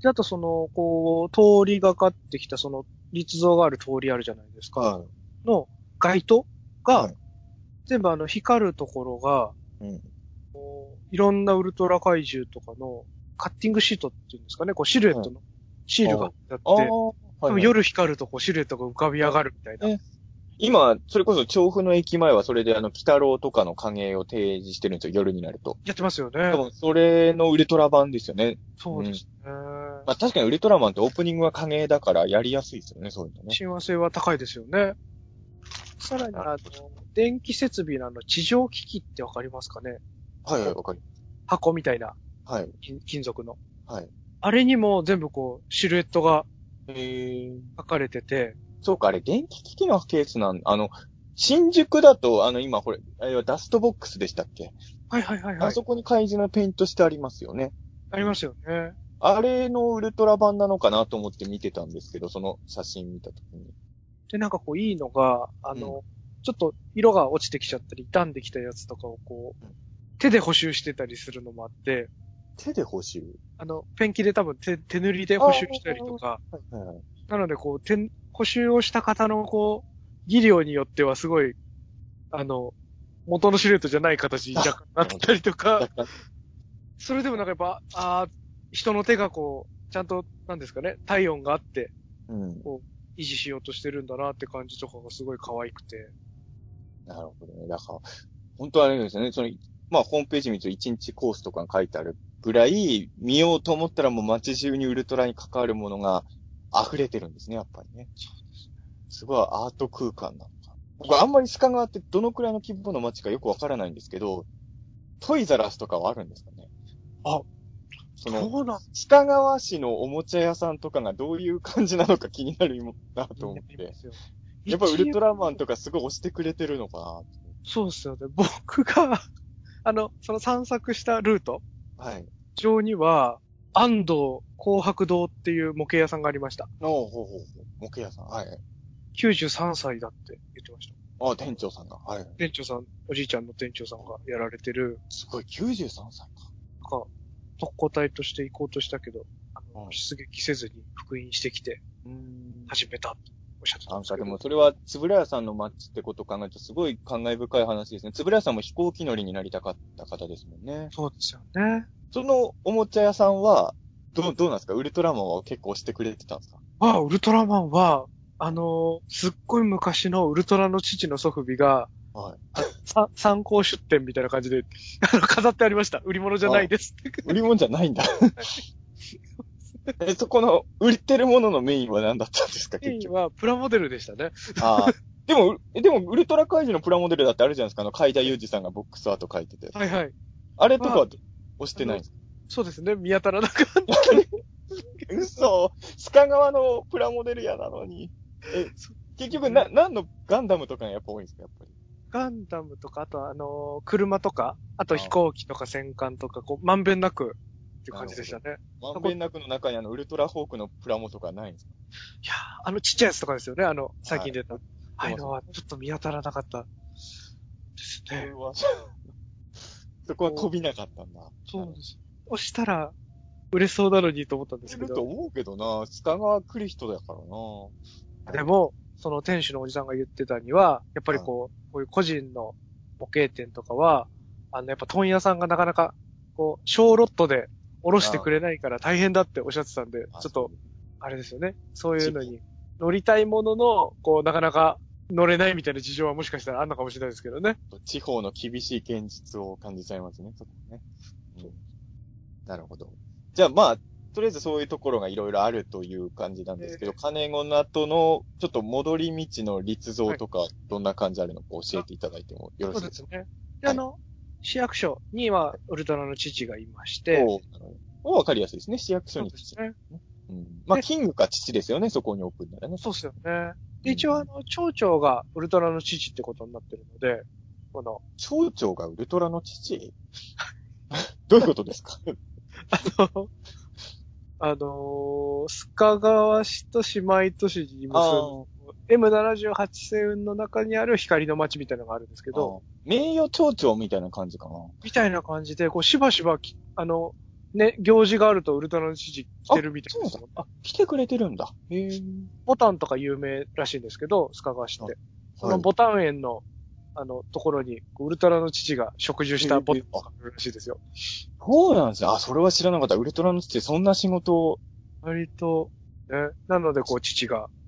で、あとその、こう、通りがかってきたその、立像がある通りあるじゃないですか。はの街灯が、はい全部あの、光るところが、い。うん。こういろんなウルトラ怪獣とかのカッティングシートっていうんですかね、こうシルエットのシールがあって、ああ、はいはい、夜光るとこうシルエットが浮かび上がるみたいな。え今、それこそ調布の駅前はそれであの、北郎とかの影を提示してるんですよ、夜になると。やってますよね多。分、それのウルトラ版ですよね。そうですね。まあ確かにウルトラマンってオープニングは影だからやりやすいですよね、そういうのね。親和性は高いですよね。さらに、あの、電気設備のあの、地上機器ってわかりますかね？はいはい、わかり箱みたいなはい。金金属の。はい。あれにも全部こう、シルエットがへー。書かれてて、そうか、あれ、電気機器のケースなんあの、新宿だと、あの、今、これ、あれはダストボックスでしたっけ、はいはいはいはい。あそこに怪獣のペイントしてありますよね。ありますよね。あれのウルトラ版なのかなと思って見てたんですけど、その写真見たときに。で、なんかこういいのが、あの、ちょっと色が落ちてきちゃったり、傷んできたやつとかをこううん、手で補修してたりするのもあって、手で補修？あの、ペンキで多分手手塗りで補修したりとか、はいはいはい。なのでこう、手、補修をした方のこう、技量によってはすごい、あの、元のシルエットじゃない形に若干なったりとか、それでもなんかやっぱ、ああ、人の手がこう、ちゃんと、なんですかね、体温があってうん。維持しようとしてるんだなって感じとかがすごい可愛くて。なるほどね。だから、本当はあれですよね。その、まあ、ホームページ見ると1日コースとかが書いてあるぐらい、見ようと思ったらもう街中にウルトラに関わるものが溢れてるんですね、やっぱりね。すごいアート空間なのか。僕あんまり鹿川ってどのくらいの規模の街かよくわからないんですけど、トイザラスとかはあるんですかねあ、その、鹿川市のおもちゃ屋さんとかがどういう感じなのか気になるなと思って。やっぱウルトラマンとかすごい押してくれてるのかなそうですよね。僕が、あの、その散策したルートはい。上には、安藤紅白堂っていう模型屋さんがありました。おうほうほうほう。模型屋さん。はい。93歳だって言ってました。あ、店長さんが。はい。店長さん、おじいちゃんの店長さんがやられてる、すごい、93歳か。なんか、特攻隊として行こうとしたけど、あの、うん出撃せずに復員してきてうん。始めたおっしゃってたなんんかでですけど。もそれは、つぶらやさんのマッチってことを考えるとすごい感慨深い話ですね。つぶらやさんも飛行機乗りになりたかった方ですもんね。そうですよね。そのおもちゃ屋さんは、どう、どうなんですか？ウルトラマンは結構押してくれてたんですか？まあ、ウルトラマンは、あのすっごい昔のウルトラの父の祖父母が、はい。さ参考出店みたいな感じで、あの、飾ってありました。売り物じゃないですって。売り物じゃないんだ。え、そこの、売ってるもののメインは何だったんですかメイ結局？ンはプラモデルでしたね。ああ。でも、えでも、ウルトラ怪獣のプラモデルだってあるじゃないですか。あの、海田裕二さんがボックスアート書いてて。はいはい。あれとかは押してないんですか？そうですね。見当たらなかった。嘘鹿川のプラモデル屋なのに。え、結局な、何のガンダムとかがやっぱ多いんですかやっぱり？ガンダムとか、あとあのー車とか、あと飛行機とか戦艦とか、こう、まんべんなくっていう感じでしたね。まんべんなくの中にあの、ウルトラホークのプラモとかないんですか？いやーあのちっちゃいやつとかですよね。あの、最近出た。ああいいうのはちょっと見当たらなかったですね。そこは飛びなかったんだ。そうです。押したら、売れそうなのにと思ったんですけど。と思うけどな、鹿川来る人だからな。でも、その店主のおじさんが言ってたには、やっぱりこう、こういう個人の模型店とかは、あの、やっぱ問屋さんがなかなか、こう、小ロットでおろしてくれないから大変だっておっしゃってたんで、ちょっと、あれですよね。そういうのに乗りたいものの、こう、なかなか乗れないみたいな事情はもしかしたらあるのかもしれないですけどね。地方の厳しい現実を感じちゃいますね、そこね。うん、なるほど。じゃあまあ、とりあえずそういうところがいろいろあるという感じなんですけど、え金子の後の、ちょっと戻り道の立像とか、どんな感じあるのか教えていただいてもよろしいでか？そうですすね。で、あの、市役所にはウルトラの父がいまして、おおわかりやすいですね。市役所にそうですね。うん。まあ、でキングか父ですよね、そこに置くんならね。そうですよね。で、一応あの、町長がウルトラの父ってことになってるので、この、町長がウルトラの父？どういうことですか？あの、あのー、須賀川市と姉妹都市に結あぶ M78 星雲の中にある光の街みたいなのがあるんですけど、名誉町長みたいな感じかな。みたいな感じで、こう、しばしばき、あの、ね、行事があるとウルトラの父来てるみたいですよ。あ、来てくれてるんだ。へえ。ボタンとか有名らしいんですけど、須賀川市って。そのはいボタン園の、あの、ところに、ウルトラの父が植樹したボタンがあるらしいですよ。そうなんですよ。あ、それは知らなかった。ウルトラの父、そんな仕事を、割と、ね、なので、こう、父が、えー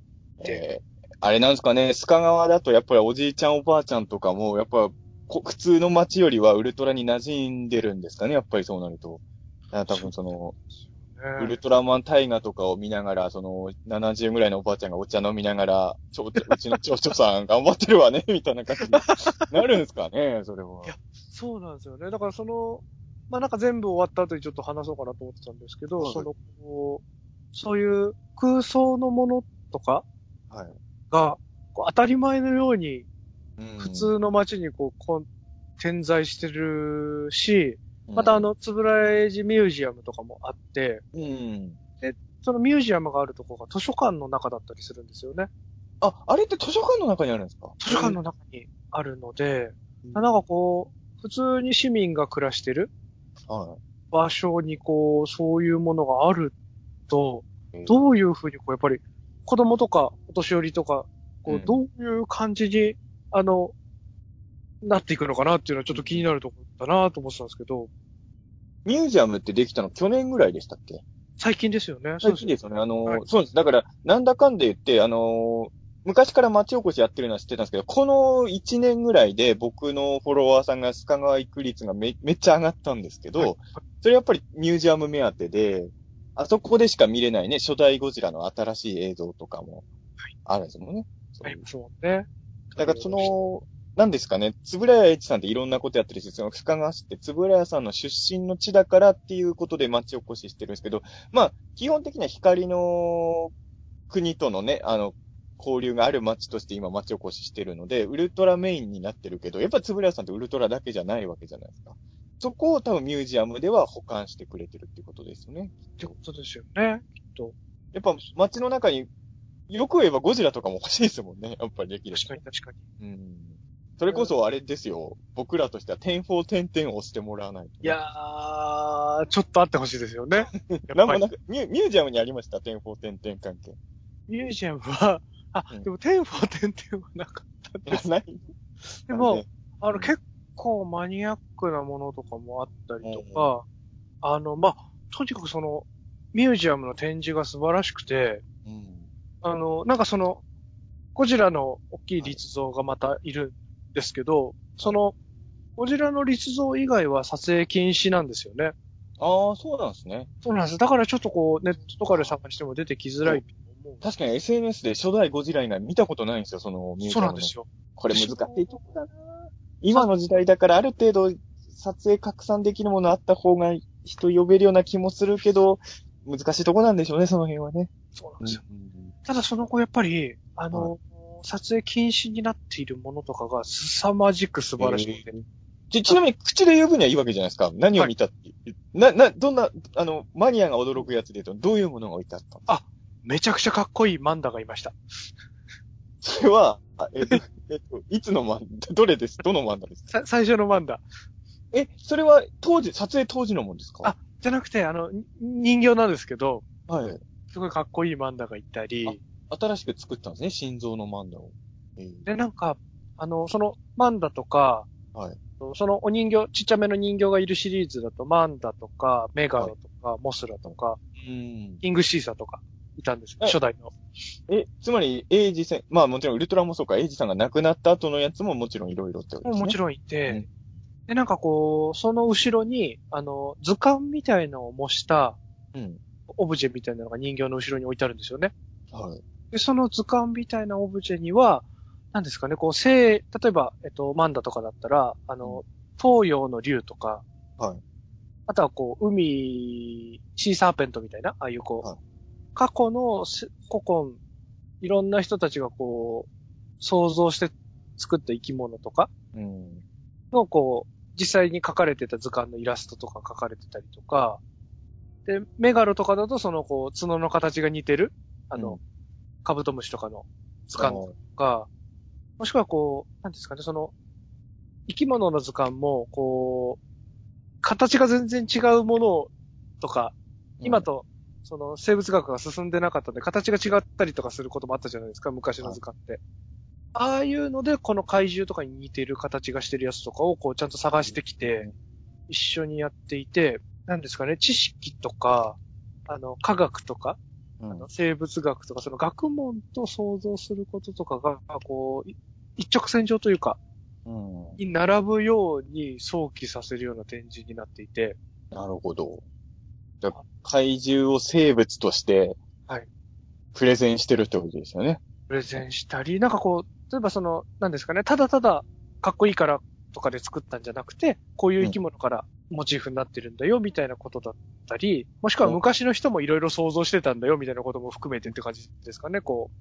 あれなんですかね、須賀川だとやっぱりおじいちゃんおばあちゃんとかも、やっぱこ普通の街よりはウルトラに馴染んでるんですかね、やっぱりそうなると。多分その、ウねルトラマン大河とかを見ながら、その、70ぐらいのおばあちゃんがお茶飲みながら、ちょううちの長女さん頑張ってるわね、みたいな感じになるんですかね、それは。いやそうなんですよね。だからその、まあ、なんか全部終わった後にちょっと話そうかなと思ってたんですけど、はいその、そういう空想のものとかはい。が、こう当たり前のようにうん普通の街にこう、こう点在してるし、またあ、の、つぶらエイジミュージアムとかもあって、うん。そのミュージアムがあるところが図書館の中だったりするんですよね。あ、あれって図書館の中にあるんですか？図書館の中にあるので、うんなんかこう、普通に市民が暮らしてるは場所にこう、そういうものがあると、い。どういうふうにこう、やっぱり子供とかお年寄りとか、こうどういう感じに、あの、なっていくのかなっていうのはちょっと気になるところだなと思ってたんですけど、ミュージアムってできたの去年ぐらいでしたっけ？最近ですよね。最近ですよね。あのーはい。そうです。だから、なんだかんで言って、あのー昔から町おこしやってるのは知ってたんですけど、この1年ぐらいで僕のフォロワーさんが須賀川行く率がめめっちゃ上がったんですけど、はい。それやっぱりミュージアム目当てで、あそこでしか見れないね、初代ゴジラの新しい映像とかもあるんですもんね。そうありますもんね。だからその、なんですかね、つぶらやえちさんっていろんなことやってるし、その深川市ってつぶらやさんの出身の地だからっていうことで町おこししてるんですけど、まあ、基本的には光の国とのね、あの、交流がある町として今町おこししてるので、ウルトラメインになってるけど、やっぱつぶらやさんってウルトラだけじゃないわけじゃないですか。そこを多分ミュージアムでは保管してくれてるっていうことですよね。ってことですよね。きっと。やっぱ街の中に、よく言えばゴジラとかも欲しいですもんね。やっぱりできる。確かに確かに。うんそれこそあれですよ。僕らとしては点4点々を押してもらわないとね、いやー、ちょっとあってほしいですよね。なんもなく、ミュミュージアムにありました点4点々関係。ミュージアムは、あうん、でもテンフォーテンテンはなかったんです。ない でも、ねあの、結構マニアックなものとかもあったりとか、あの、まあ、とにかくその、ミュージアムの展示が素晴らしくて、うん。あの、なんかその、ゴジラの大きい立像がまたいるんですけど、その、ゴジラの立像以外は撮影禁止なんですよね。ああ、そうなんですね。そうなんです。だからちょっとこう、ネットとかで探しても出てきづらいと思う。確かに SNS で初代ゴジラ以外見たことないんですよ、そのミュージア。そうなんですよ。これ難しいとこだな今の時代だからある程度撮影拡散できるものあった方が人呼べるような気もするけど、難しいとこなんでしょうね、その辺はね。そうなんですよ。ただその後やっぱり、あの、撮影禁止になっているものとかが凄まじく素晴らしくて。ちちなみに口で言う分にはいいわけじゃないですか。何を見たって。な、な、どんな、あの、マニアが驚くやつで言うと、どういうものが置いてあったの？めちゃくちゃかっこいいマンダがいました。それは、あえっと、えっと、いつのマンダ、どれです？どのマンダですか？さ最初のマンダ。え、それは当時、撮影当時のもんですか？あ、じゃなくて、あの、に人形なんですけど、はい。すごいかっこいいマンダがいたり、新しく作ったんですね、心臓のマンダを。えーで、なんか、あの、その、マンダとか、はい。そのお人形、ちっちゃめの人形がいるシリーズだと、マンダとか、メガロとか、モスラとか、うん。キングシーサーとか、いたんですよ。え初代の。え、つまり、エイジ戦、まあもちろんウルトラもそうか、エイジさんが亡くなった後のやつももちろんいろいろってことですね。もちろろんいて、うんで、なんかこう、その後ろに、あの、図鑑みたいのを模した、ん。うん。オブジェみたいなのが人形の後ろに置いてあるんですよね。はい。で、その図鑑みたいなオブジェには、何ですかね、こう、生、例えば、えっと、マンダとかだったら、あの、東洋の竜とか、はい。あとはこう、海、シーサーペントみたいな、ああいうこう、はい過去のせ古今、いろんな人たちがこう、想像して作った生き物とかうん。のこう、実際に描かれてた図鑑のイラストとか描かれてたりとか、で、メガロとかだとそのこう、角の形が似てる、あの、うん。カブトムシとかの図鑑とか、もしくはこう、なんですかね、その、生き物の図鑑も、こう、形が全然違うものとか、今、と、その生物学が進んでなかったんで、形が違ったりとかすることもあったじゃないですか、昔の図鑑って。ああいうので、この怪獣とかに似てる形がしてるやつとかを、こう、ちゃんと探してきて、一緒にやっていて、なんですかね、知識とか、あの、科学とか、うん、あの生物学とか、その学問と想像することとかが、こう、い一直線上というか、うん。に並ぶように想起させるような展示になっていて、なるほど。じゃあ怪獣を生物として、はい。プレゼンしてるってことですよね。プレゼンしたり、なんかこう、例えばその、なんですかね、ただただかっこいいからとかで作ったんじゃなくて、こういう生き物からモチーフになってるんだよ、みたいなことだったり、もしくは昔の人もいろいろ想像してたんだよ、みたいなことも含めてって感じですかね、こう。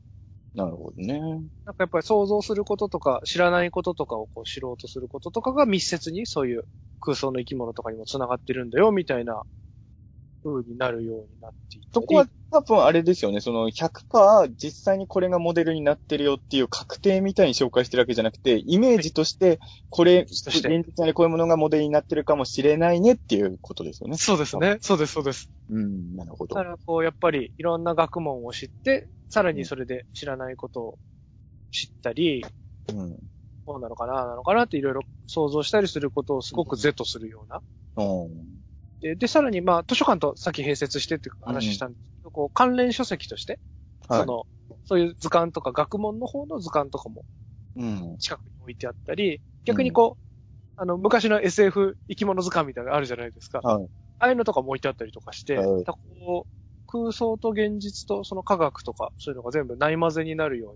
なるほどね。なんかやっぱり想像することとか、知らないこととかをこう知ろうとすることとかが密接にそういう空想の生き物とかにも繋がってるんだよ、みたいな風になるようになっていたりそこは多分あれですよね。その100%実際にこれがモデルになってるよっていう確定みたいに紹介してるわけじゃなくて、イメージとして、これ、現実にこういうものがモデルになってるかもしれないねっていうことですよね。そうですね。そうです、そうです。うん、なるほどだか。らこう、やっぱりいろんな学問を知って、さらにそれで知らないことを知ったり、うん。こうなのかな、なのかなっていろいろ想像したりすることをすごく是とするような。うん。で、でさらにまあ図書館とさっき併設してって話したんですけど、こう関連書籍として、はいそ。の、そういう図鑑とか学問の方の図鑑とかもうん。近くに置いてあったり、逆にこう、あの、昔の SF 生き物図鑑みたいなのあるじゃないですか。はい。ああいうのとかも置いてあったりとかして、はいこう空想と現実とその科学とか、そういうのが全部ない混ぜになるよ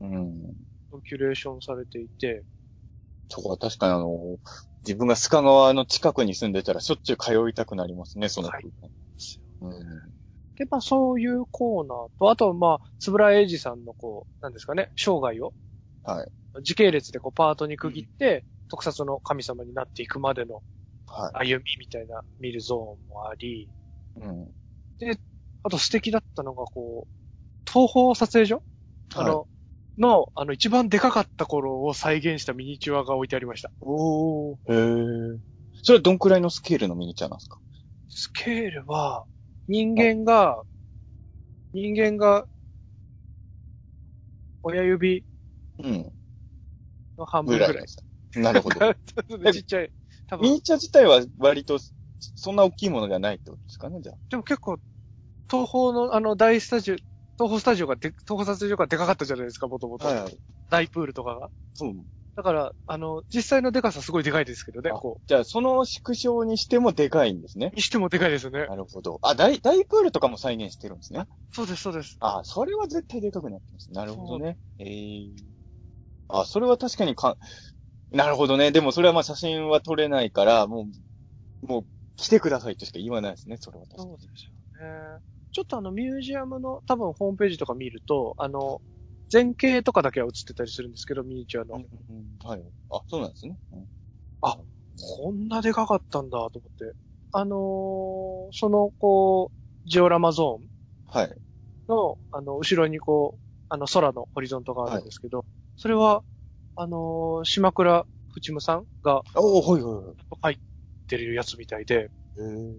うに、うん。キュレーションされていて、そこは確かにあの、自分が須賀川の近くに住んでたらしょっちゅう通いたくなりますね、その空間。うん。で、まあそういうコーナーと、あとはまあ、つぶらえいじさんのこう、なんですかね、生涯をはい。時系列でこうパートに区切って、特撮の神様になっていくまでのは歩みみたいな見るゾーンもあり、い。うん。あと素敵だったのがこう、東宝撮影所？あの、の、あの、一番でかかった頃を再現したミニチュアが置いてありました。おー。へえ。それはどんくらいのスケールのミニチュアなんですか？スケールは、人間が、人間が、親指うん。の半分ぐらいぐらいで。す。なるほど。ちっちゃい。多分、ミニチュア自体は割と、そんな大きいものではないってことですかね、じゃでも結構、東宝のあの大スタジオ、東宝スタジオがで、東宝撮影所がでかかったじゃないですか、もともと。はい。大プールとかが。うん。だから、あの、実際のでかさすごいでかいですけどね、あこじゃあ、その縮小にしてもでかいんですねう。。にしてもでかいですよね。なるほど。あ、大、大プールとかも再現してるんですね。そうです、そうです。あ、それは絶対でかくなってます。なるほどね。ええあ、それは確かにか、なるほどね。でもそれはまあ写真は撮れないから、もう、もう来てくださいとしか言わないですね、それは確かに。そうですよね。ちょっとあの、ミュージアムの多分ホームページとか見ると、あの、前景とかだけは映ってたりするんですけど、ミニチュアの。うんうんはい。あ、そうなんですね。うんあ、こんなでかかったんだと思って。あのーその、こう、ジオラマゾーンはい。の、あの、後ろにこう、あの、空のホリゾントがあるんですけど、それは、あのー島倉淵夢さんがおおはいはいはい。入ってるやつみたいで、えー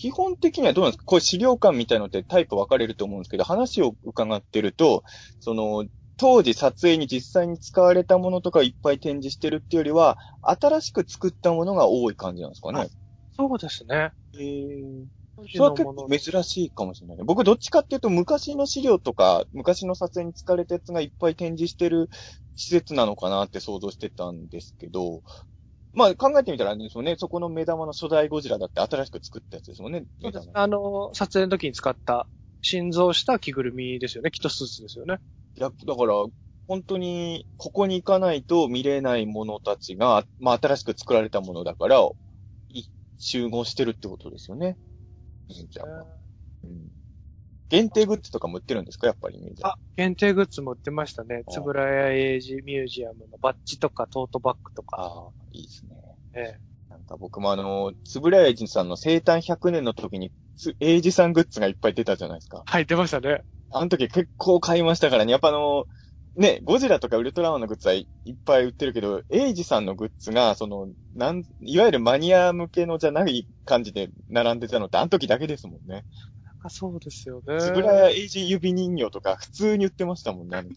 基本的にはどうなんですか？これ資料館みたいのってタイプ分かれると思うんですけど、話を伺ってると、その、当時撮影に実際に使われたものとかいっぱい展示してるっていうよりは、新しく作ったものが多い感じなんですかね？そうですね。へーそれは結構珍しいかもしれないね。僕どっちかっていうと昔の資料とか、昔の撮影に使われたやつがいっぱい展示してる施設なのかなって想像してたんですけど、まあ考えてみたらあれですよね、そこの目玉の初代ゴジラだって新しく作ったやつですもんね。そうですあの、撮影の時に使った心臓した着ぐるみですよね。きっとスーツですよね。いや、だから、本当に、ここに行かないと見れないものたちが、まあ新しく作られたものだから、い集合してるってことですよね。ミューうん限定グッズとかも売ってるんですか？やっぱりミュージアム。あ、限定グッズも売ってましたね。あつぶらや英治ミュージアムのバッジとかトートバッグとか。ああ、いいですね。えなんか僕もあの、つぶらやじさんの生誕100年の時に、つ、エイジさんグッズがいっぱい出たじゃないですか。はい、出ましたね。あの時結構買いましたからね。やっぱあの、ね、ゴジラとかウルトラマンのグッズはいいっぱい売ってるけど、エイジさんのグッズが、その、なん、いわゆるマニア向けのじゃない感じで並んでたのってあの時だけですもんね。かそうですよね。つぶらやエイジ指人形とか普通に売ってましたもんね。あの時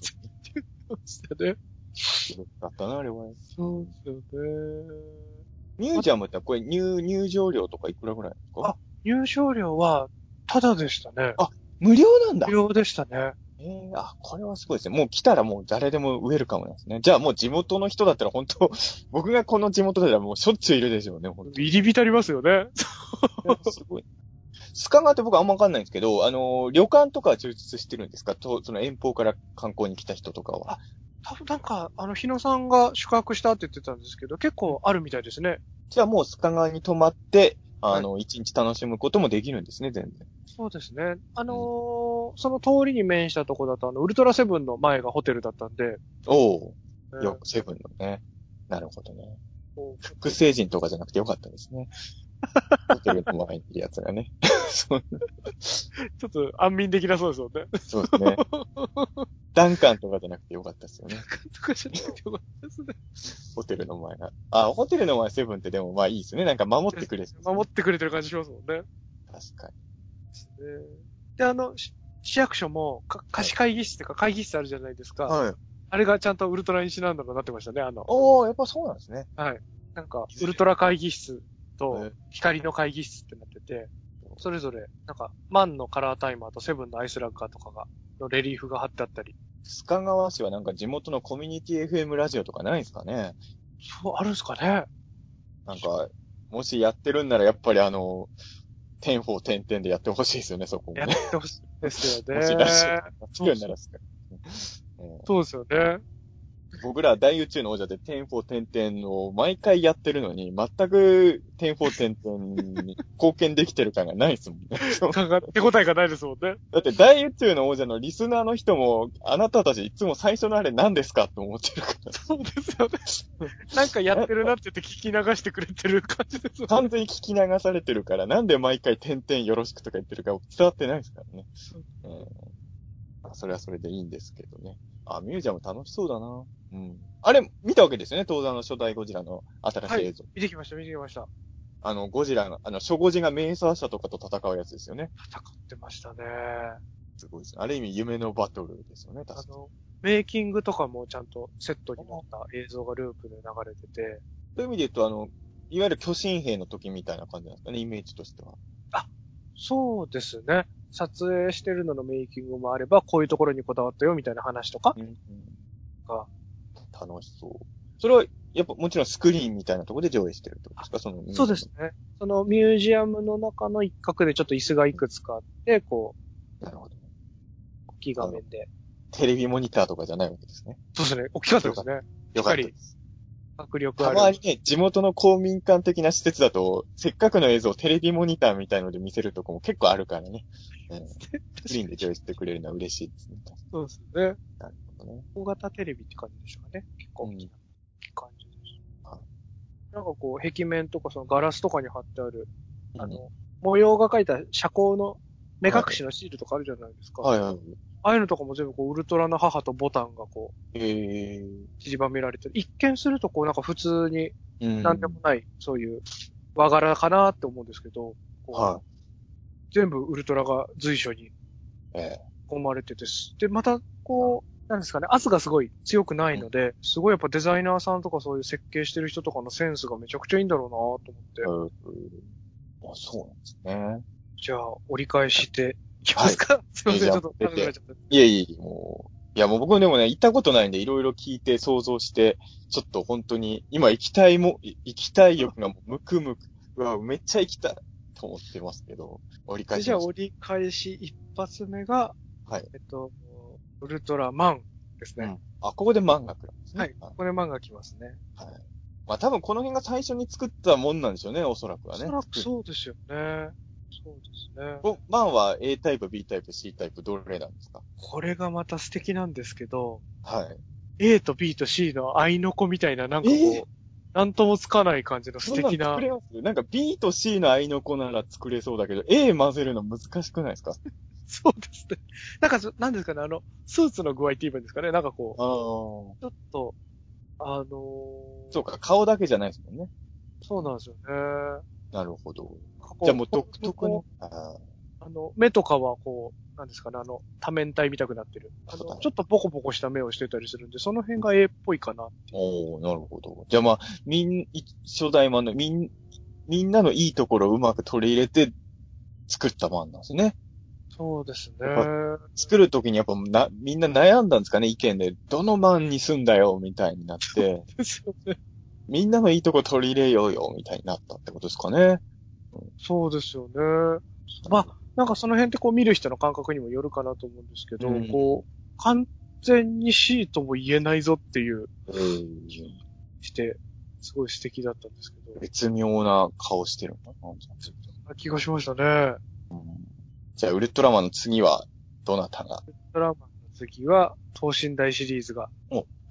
ましたね。だったな、あれは。そうですよね。ミュージアムってこれ入、入場料とかいくらぐらいですか？あ入場料は、ただでしたね。あ無料なんだ無。料でしたね。ええあ、これはすごいですね。もう来たらもう誰でもウェルカムなんですね。じゃあもう地元の人だったら本当、僕がこの地元だったらもうしょっちゅういるでしょうね、本当入り浸りますよね。すごい。スカガって僕あんまわかんないんですけど、あのー旅館とかは充実してるんですか？と、その遠方から観光に来た人とかは。多分なんか、あの、日野さんが宿泊したって言ってたんですけど、結構あるみたいですね。じゃあもうスカガに泊まって、あの、一、日楽しむこともできるんですね、全然。そうですね。あのーその通りに面したとこだと、あの、ウルトラセブンの前がホテルだったんで、おおえーよ、セブンのね。なるほどね。複製人とかじゃなくてよかったですね。ホテルの前にいるやつがね。そうちょっと安眠できなそうですよね。そうですね。ダンカンとかじゃなくてよかったですよね。とかじゃなくてよかったですね。ホテルの前が。あ、ホテルの前セブンってでもまあいいですね。なんか守ってくれて、守ってくれてる感じしますもんね。確かに。で、あの、し市役所も、か貸し会議室っていうか会議室あるじゃないですか。はい。あれがちゃんとウルトラにちなんだのになってましたね。あの、おー、やっぱそうなんですね。はい。なんか、ウルトラ会議室とえ、光の会議室ってなってて、それぞれ、なんか、マンのカラータイマーとセブンのアイスラッガーとかが、のレリーフが貼ってあったり。須賀川市はなんか地元のコミュニティ FM ラジオとかないんですかね？そう、あるんですかね？なんか、もしやってるんならやっぱりあの、テンフォーテンテンでやってほしいですよね、そこもやっね。てほしいですよ もしラジオね。やってるんならですかうんそうですよね。僕ら大宇宙の王者でテンフォーテンテンを毎回やってるのに、全くテンフォーテンテンに貢献できてる感がないですもんね。手応えがないですもんね。だって大宇宙の王者のリスナーの人も、あなたたちいつも最初のあれ何ですかって思ってるから。そうですよね。なんかやってるなって言って聞き流してくれてる感じですもんね。完全に聞き流されてるから、なんで毎回点々よろしくとか言ってるか伝わってないですからね。うん。まあそれはそれでいいんですけどね。あ、ミュージアム楽しそうだな。うん。あれ、見たわけですよね、東山の初代ゴジラの新しい映像。見てきました、見てきました。あの、ゴジラが、あの、初ゴジがメイサー社とかと戦うやつですよね。戦ってましたね。すごいですね。ある意味夢のバトルですよね、確かに。あの、メイキングとかもちゃんとセットになった映像がループで流れてて、そういう意味で言うと、あの、いわゆる巨神兵の時みたいな感じなんですかね、イメージとしては。そうですね。撮影してるののメイキングもあれば、こういうところにこだわったよみたいな話とかうん、うん。が楽しそう。それは、やっぱもちろんスクリーンみたいなところで上映してるってことですか？その、そうです。ね。そのミュージアムの中の一角でちょっと椅子がいくつかあって、こなるほど。う、大きい画面で。テレビモニターとかじゃないわけですね。そうですね。大きかったですね。よかったです。迫力ある。たまにね、地元の公民館的な施設だと、せっかくの映像をテレビモニターみたいので見せるとこも結構あるからね。うん。スクリーンで上映してくれるのは嬉しいですね。そうですね。なるほどね。大型テレビって感じでしょうかね。結構大きな感じです。はいなんかこう、壁面とかそのガラスとかに貼ってある、あうんの、模様が描いた車高の目隠しのシールとかあるじゃないですか。はいはい。ああいうのとかも全部こう、ウルトラの母とボタンがこう、ええ散りばめられてる。一見するとこう、なんか普通にうん。なんでもない、そういう和柄かなって思うんですけど、は全部ウルトラが随所にえ込まれててす。で、また、こう、なんですかね、圧がすごい強くないので、すごいやっぱデザイナーさんとかそういう設計してる人とかのセンスがめちゃくちゃいいんだろうなと思って。えうんあそうなんですね。じゃあ、折り返していきますか、すいません、いやちょっと長くなっちゃった。いえいえ、もう、いやもう僕でもね、行ったことないんで、いろいろ聞いて想像して、ちょっと本当に、今行きたいも、い行きたい欲がもうムクムク、うわ、めっちゃ行きたいと思ってますけど、折り返しじゃあ、折り返し一発目が、はい。えっと、ウルトラマンですね。うんあ、ここで漫画来るんですね。はい。ここで漫画来ますね。はい。まあ多分この辺が最初に作ったもんなんでしょうね、おそらくはね。おそらくそうですよね。そうですね。おマンは A タイプ、B タイプ、C タイプ、どれなんですか？これがまた素敵なんですけど、はい。A と B と C の合いの子みたいな、なんかこう、えー？なんともつかない感じの素そんなな作。れます？なんか B と C の合いの子なら作れそうだけど、A 混ぜるの難しくないですか？そうですね。なんかそ、なんですかね、あの、スーツの具合って言えばいいんですかね？なんかこう。ちょっと、あのーそうか、顔だけじゃないですもんね。そうなんですよね。なるほど。こじゃあもう独特この。あの、目とかはこう、なんですかね、あの、多面体見たくなってる。あの、ちょっとボコボコした目をしてたりするんで、その辺が A っぽいかなって。おー、なるほど。じゃあまあ、みん、い初代マンのみん、みんなのいいところをうまく取り入れて作ったマンなんですね。そうですね。作るときにやっぱな、みんな悩んだんですかね、意見で。どのマンにすんだよ、みたいになって、ですよね。みんなのいいとこ取り入れようよ、みたいになったってことですかね。そうですよね。まあ、なんかその辺ってこう見る人の感覚にもよるかなと思うんですけど、うんこう、完全に C とも言えないぞっていう、うん。して、すごい素敵だったんですけど、絶妙な顔してるな。なんか気がしましたね。うんじゃあ、ウルトラマンの次は、どなたが？ドラマの次は、等身大シリーズが、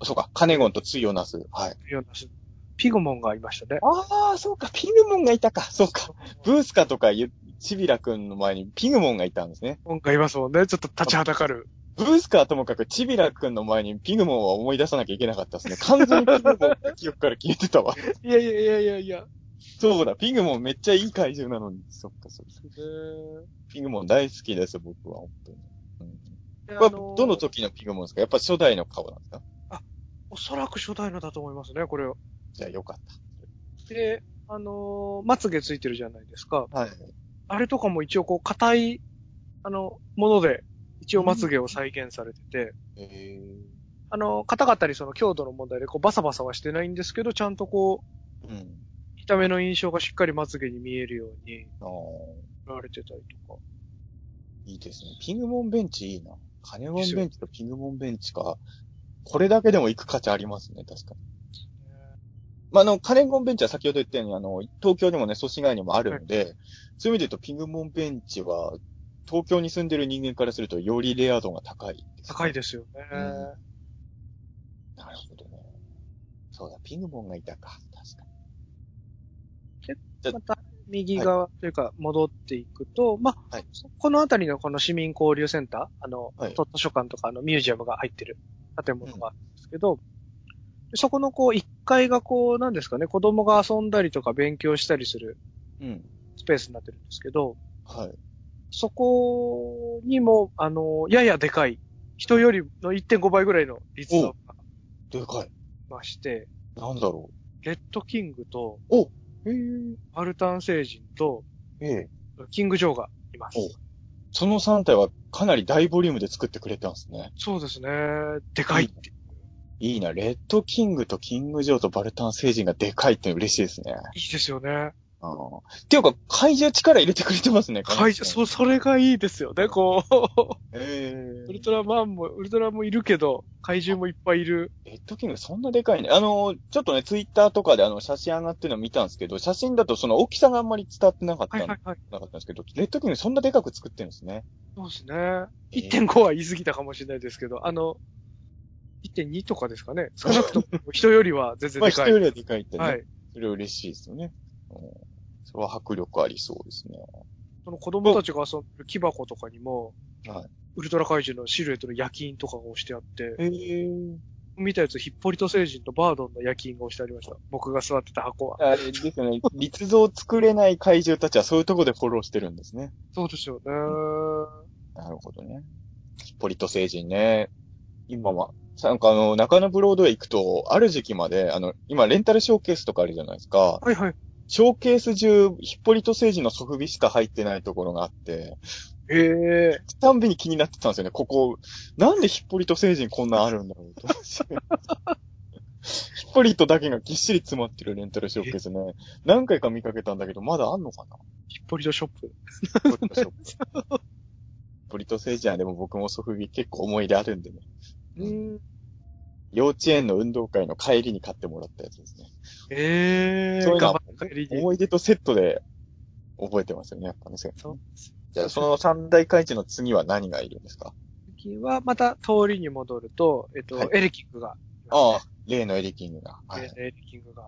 そうか、カネゴンと対をなす。はい。ようなしピグモンがいましたね。ああ、そうか、ピグモンがいたか。そうか。ブースカとかゆチビラ君の前にピグモンがいたんですね。ピグモンがいますもんね。ちょっと立ちはだかる。ブースカはともかくチビラ君の前にピグモンは思い出さなきゃいけなかったですね。完全にピグモンが記憶から消えてたわ。いやいやいやいやいや。そうだ、ピグモンめっちゃいい怪獣なのに。そっか、そっか。でピグモン大好きです、僕は、本当に。うん、これあのどの時のピグモンですか？やっぱ初代の顔なんですか？おそらく初代のだと思いますね、これを。じゃあよかっで、あのーまつげついてるじゃないですか。た。はい。あれとかも一応こう、硬い、あの、もので、一応まつげを再現されてて、えあの、硬かったりその強度の問題でこう、バサバサはしてないんですけど、ちゃんとこう、ー、うん。見た目の印象がしっかりまつげに見えるように、ああ。やられてたりとか。いいですね。ピグモンベンチいいな。カネゴンベンチとピグモンベンチか。これだけでも行く価値ありますね、確かに。まあ、あの、カネゴンベンチは先ほど言ったように、あの、東京にもね、祖師街にもあるので、そういう意味で言うとピグモンベンチは、東京に住んでる人間からすると、よりレア度が高いです、高いですよね。うんなるほどね。そうだ、ピグモンがいたか。確かに。また、右側というか、戻っていくと、まあ、はいこの辺りのこの市民交流センター、あの、はい図書館とか、あの、ミュージアムが入ってる建物があるんですけど、そこのこう、1階がこう、なんですかね、子供が遊んだりとか勉強したりするうん。スペースになってるんですけど、はい。そこにも、あの、ややでかい、人よりの1.5倍ぐらいの立像がでかい。まして、なんだろレッドキングと、う。へえ。マルタン星人と、ええ。キング・ジョーがいます。おその3体はかなり大ボリュームで作ってくれたんですね。そうですね。でかいって。いいな。レッドキングとキングジョーとバルタン星人がでかいって嬉しいですね。いいですよね。あーっていうか、怪獣力入れてくれてますね。怪獣、そ、それがいいですよね。こう、ええウルトラマンも、ウルトラもいるけど、怪獣もいっぱいいる。レッドキングそんなでかいね。あの、ちょっとね、ツイッターとかであの、写真上がってるの見たんですけど、写真だとその大きさがあんまり伝わってなかった、はいはいはい。なかったんですけど、レッドキングそんなでかく作ってるんですね。そうですね。えー1.5は言い過ぎたかもしれないですけど、あの、1.2とかですかね。少なくとも人よりは全然まあ、でかい。人よりはでかいってね。はい。それは嬉しいですよね。うんそれは迫力ありそうですね。その子供たちが遊んでる木箱とかにも、はいウルトラ怪獣のシルエットの焼き印とかが押してあって、へえ。見たやつ、ヒッポリト星人とバードンの焼き印が押してありました。僕が座ってた箱は。あれですよね。立像作れない怪獣たちはそういうとこでフォローしてるんですね。そうですよね。なるほどね。ポリト星人ね。今は、なんかあの、中野ブロードへ行くと、ある時期まで、あの、今レンタルショーケースとかあるじゃないですか。はいはい。ショーケース中、ヒッポリト星人のソフビしか入ってないところがあって、へえ。たんびに気になってたんですよね。ここ、なんでヒッポリト星人こんなんあるんだろうと。ヒッポリトだけがぎっしり詰まってるレンタルショーケースね。何回か見かけたんだけど、まだあんのかな？ヒッポリトショップ。ヒッポリトショップ。ヒッポリト星人はでも僕もソフビ結構思い入れあるんでね。うん。幼稚園の運動会の帰りに買ってもらったやつですね。ええ。そういうの。思い出とセットで覚えてますよね、やっぱね。そう。じゃあ、その三大怪獣の次は何がいるんですか？次は、また通りに戻ると、えっと、はいエレキングが。ああ、例のエリキングが。はい。エレキングが。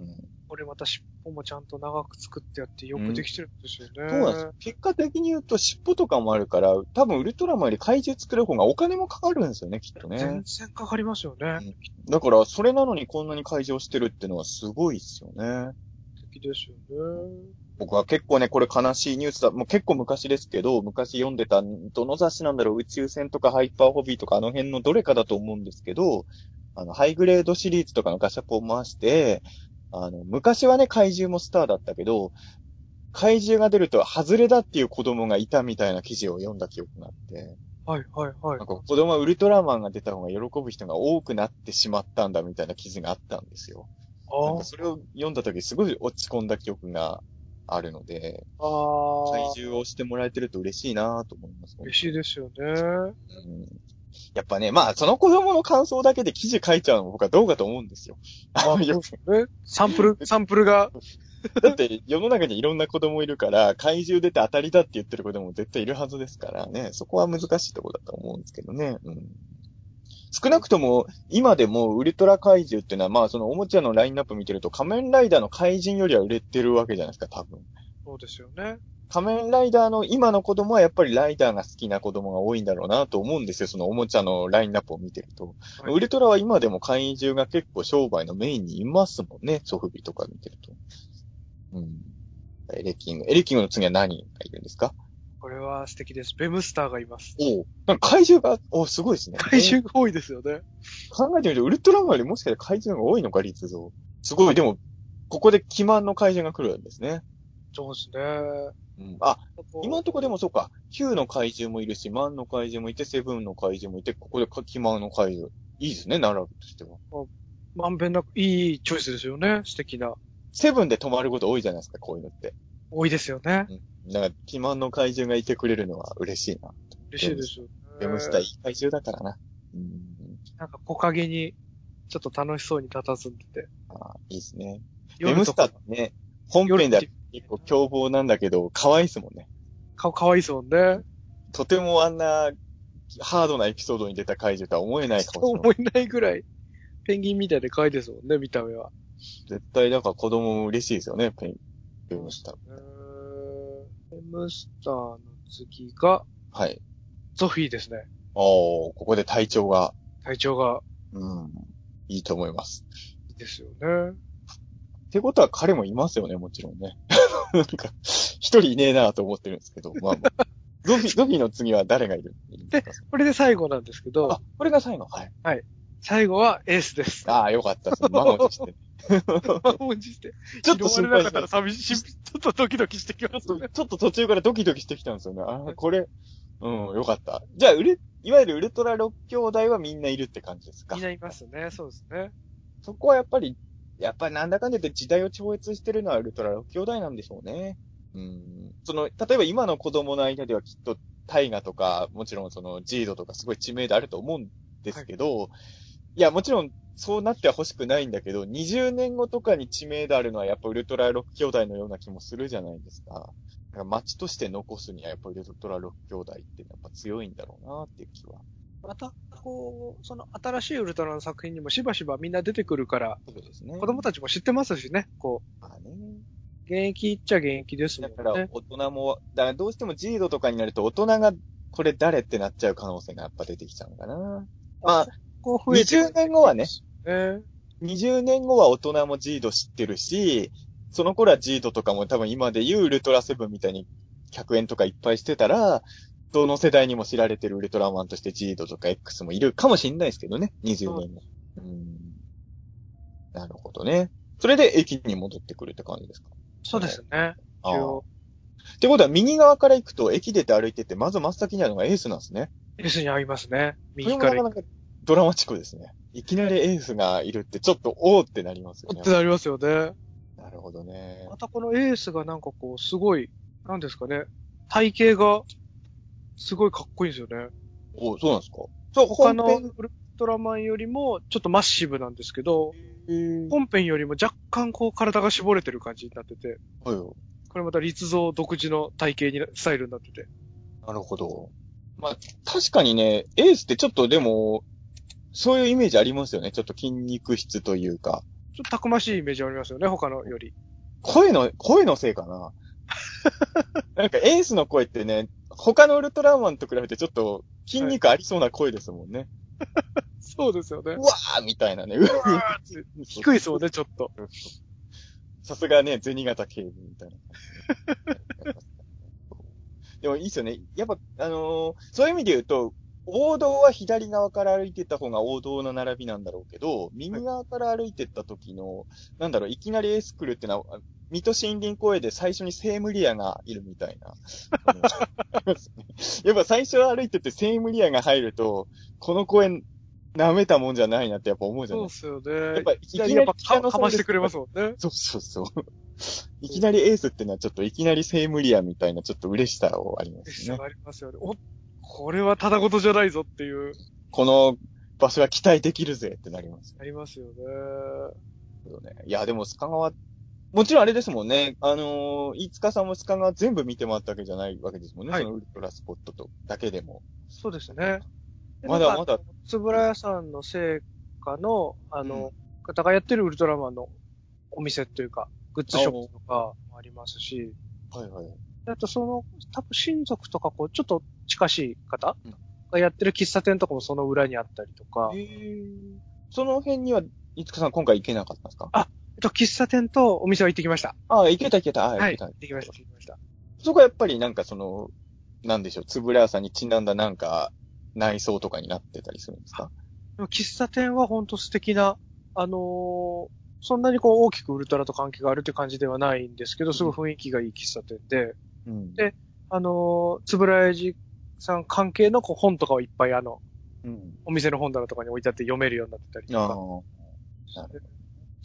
うんこれまた尻尾もちゃんと長く作ってやってよくできてるんですよね。そうなんですよ。結果的に言うと尻尾とかもあるから、多分ウルトラマンより怪獣作る方がお金もかかるんですよね、きっと全ね。然かかりますよね。だから、それなのにこんなに怪獣してるってのはすごいですよね。素敵ですよね。僕は結構ね、これ悲しいニュースだ。もう結構昔ですけど、昔読んでた、どの雑誌なんだろう、宇宙船とかハイパーホビーとかあの辺のどれかだと思うんですけど、あの、ハイグレードシリーズとかのガシャポン回して、あの、昔はね、怪獣もスターだったけど、怪獣が出ると外れだっていう子供がいたみたいな記事を読んだ記憶があって、はいはいはいなん。か子供はウルトラマンが出た方が喜ぶ人が多くなってしまったんだみたいな記事があったんですよ。なんあかそれを読んだ時すごい落ち込んだ記憶があるので、あ。ああ。怪獣をしてもらえてると嬉しいなと思います。嬉しいですよね。うんやっぱね、まあ、その子供の感想だけで記事書いちゃうのも僕はどうかと思うんですよ。あよえ？サンプル、サンプルが、だって世の中にいろんな子供いるから、怪獣出て当たりだって言ってる子供も絶対いるはずですからね、そこは難しいところだと思うんですけどね。うん少なくとも、今でもウルトラ怪獣っていうのは、まあそのおもちゃのラインナップ見てると仮面ライダーの怪人よりは売れてるわけじゃないですか、多分。そうですよね。仮面ライダーの今の子供はやっぱりライダーが好きな子供が多いんだろうなと思うんですよ、そのおもちゃのラインナップを見てると。はいウルトラは今でも怪獣が結構商売のメインにいますもんね、ソフビとか見てると。うん。エレキング。エレキングの次は何がいるんですか？これは素敵です。ベムスターがいます。おうなんか怪獣が、おすごいですね。怪獣が多いですよね。考えてみると、ウルトラマンよりもしかして怪獣が多いのか、立像。すごい、でも、ここで基満の怪獣が来るんですね。そうですね。うん。あ、今のところでもそうか、9の怪獣もいるし、万の怪獣もいて、セブンの怪獣もいて、ここでキマの怪獣。いいですね、並びとしては。まんべんなく、いいチョイスですよね。素敵な。セブンで止まること多いじゃないですか、こういうのって。多いですよね。だから、キマの怪獣がいてくれるのは嬉しいな。嬉しいですよね。ゲームスターいい怪獣だからな。うん。なんか木陰に、ちょっと楽しそうに佇んでて。ああいいですね。ゲームスターってね、本編では夜結構凶暴なんだけど、可愛いですもんね。顔かわいいですもんね。とてもあんな、ハードなエピソードに出た怪獣とは思えないかもしれない。思えないぐらい、ペンギンみたいで可愛いですもんね、見た目は。絶対、だから子供も嬉しいですよね、ペン、ゲームスター。えーベムスターの次が、はい。ゾフィーですね。おー、ここで体調が、体調がうん、いいと思います。いいですよね。ってことは彼もいますよね、もちろんね。なんか、一人いねえなと思ってるんですけど、まあまあ。ゾフィ、ゾフィの次は誰がいるでこれで最後なんですけどあ、、これが最後？はい。最後はエースです。ああ、よかったです。満を持して。満を持して。ちょっと心配した拾われなかったら。寂しい、ちょっとドキドキしてきますね。ちょっと途中からドキドキしてきたんですよね。ああ、これ、うん、よかった。じゃあ、ウル、いわゆるウルトラ6兄弟はみんないるって感じですか？みんないますね。そうですね。そこはやっぱり、やっぱりなんだかんだ言って時代を超越してるのはウルトラ6兄弟なんでしょうね。うん。その、例えば今の子供の間ではきっとタイガとか、もちろんそのジードとかすごい知名度あると思うんですけど、い、や、もちろんそうなっては欲しくないんだけど、20年後とかに知名度あるのはやっぱウルトラ6兄弟のような気もするじゃないですか。だから街として残すにはやっぱウルトラ6兄弟ってやっぱ強いんだろうなっていう気は。また、こう、その新しいウルトラの作品にもしばしばみんな出てくるから、そうですね。子供たちも知ってますしね。こまあね。う、現役っちゃ現役ですもんね。だから大人も、だからどうしてもジードとかになると大人がこれ誰ってなっちゃう可能性がやっぱ出てきちゃうのかな。まあ、こ増えて20年後はね、ね。20年後は大人もジード知ってるし、その頃はジードとかも多分今で言うウルトラセブンみたいに100円とかいっぱいしてたら、どの世代にも知られてるウルトラマンとしてジードとか X もいるかもしんないですけどね、20年後。うん。なるほどね。それで駅に戻ってくるって感じですか？そうですね。ああってことは右側から行くと駅出て歩いてって、まず真っ先にあるのがエースなんですね。S に合いますね。右からもなかなかドラマチックですね。いきなりエースがいるってちょっとおーってなりますよねって。なりますよね。なるほどねま。たこのエースがなんかこう、すごい、なんですかね。体型が、すごいかっこいいんですよね。おそうなんですか？そう、他の？ウルトラマンよりも、ちょっとマッシブなんですけど、はい本編よりも若干こう体が絞れてる感じになってて、はい。これまた立像独自の体型に、スタイルになってて。なるほど。まあ、確かにね、エースってちょっとでも、そういうイメージありますよね。ちょっと筋肉質というか。ちょっとたくましいイメージありますよね、他のより。声の、声のせいかな。なんかエースの声ってね、他のウルトラマンと比べてちょっと筋肉ありそうな声ですもんね。そうですよねう。わーみたいなね。うわーって低いですもんね、ちょっと。さすがね、銭形警部みたいな。でもいいっすよね。やっぱ、あのーそういう意味で言うと、王道は左側から歩いてった方が王道の並びなんだろうけど、右側から歩いてった時の、なんだろう、いきなりエース来るってのは、水戸森林公園で最初にセームリアがいるみたいな。やっぱ最初歩いててセームリアが入ると、この公園舐めたもんじゃないなってやっぱ思うじゃない？そうですよね。やっぱいきなりやっぱかかましてくれますもんね。そうそうそう。いきなりエースってのはちょっといきなりセイムリアみたいなちょっと嬉しさをありますね。ありますよね。お、これはただ事じゃないぞっていう、この場所は期待できるぜってなりますありますよね。よね。いや、でもスカ川、もちろんあれですもんね。あのー、飯塚さんもスカ川全部見てもらったわけじゃないわけですもんね。はいそのウルトラスポットとだけでも。そうですね。でまだまだ。つぶら屋さんの成果の、あの、方がやってるウルトラマンのお店というか、グッズショップとかもありますし、はいはい。あとその、多分親族とかこう、ちょっと近しい方うんがやってる喫茶店とかもその裏にあったりとか、えー、その辺には、飯塚さん今回行けなかったんですか？あえっと、喫茶店とお店は行ってきました。ああ、行けた行けた。ああ、はい。行けた。行ってきました、行ってきました。そこはやっぱりなんかその、なんでしょう、つぶら屋さんにちなんだなんか、内装とかになってたりするんですか？でも喫茶店は本当素敵な、あのーそんなにこう大きくウルトラと関係があるって感じではないんですけど、すごい雰囲気がいい喫茶店で、うんであのーつぶらやじさん関係のこう本とかをいっぱいあの、うん。お店の本棚とかに置いてあって読めるようになってたりとか、。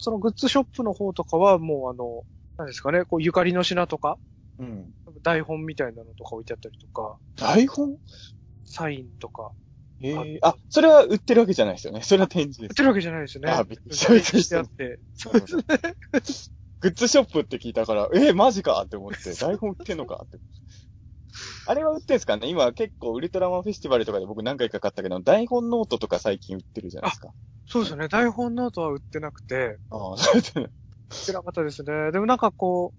そのグッズショップの方とかはもうあの、なんですかね、こうゆかりの品とか、うん。台本みたいなのとか置いてあったりとか、台本？サインとか、ええあ、それは売ってるわけじゃないですよね。それは展示です。売ってるわけじゃないですよね。あびっくりしてあって。そうですね。グッズショップって聞いたから、えー、マジかって思って、台本売ってんのかって。あれは売ってんすかね？今結構ウルトラマンフェスティバルとかで僕何回か買ったけど、台本ノートとか最近売ってるじゃないですか。そうですよね。台本ノートは売ってなくて、ああ、そうですね。売ってなかったですね。でもなんかこ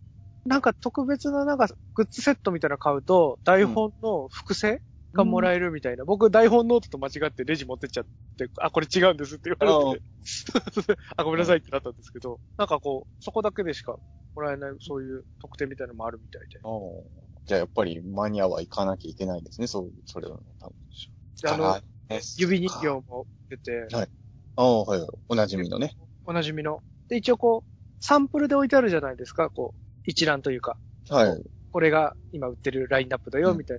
う、なんか特別ななんかグッズセットみたいなの買うと、台本の複製がもらえるみたいな。僕台本ノートと間違ってレジ持ってっちゃって、あ、これ違うんですって言われて、あ、ごめんなさいってなったんですけど、なんかこう、そこだけでしかもらえない、そういう特典みたいなのもあるみたいで。あーじゃあやっぱりマニアは行かなきゃいけないですね、そういう、それは。多分であの、ね指人形も出て、はいああ、はいはい。おなじみのね。おなじみの。で、一応こう、サンプルで置いてあるじゃないですか、こう、一覧というか。はい。これが今売ってるラインナップだよ、うんみたい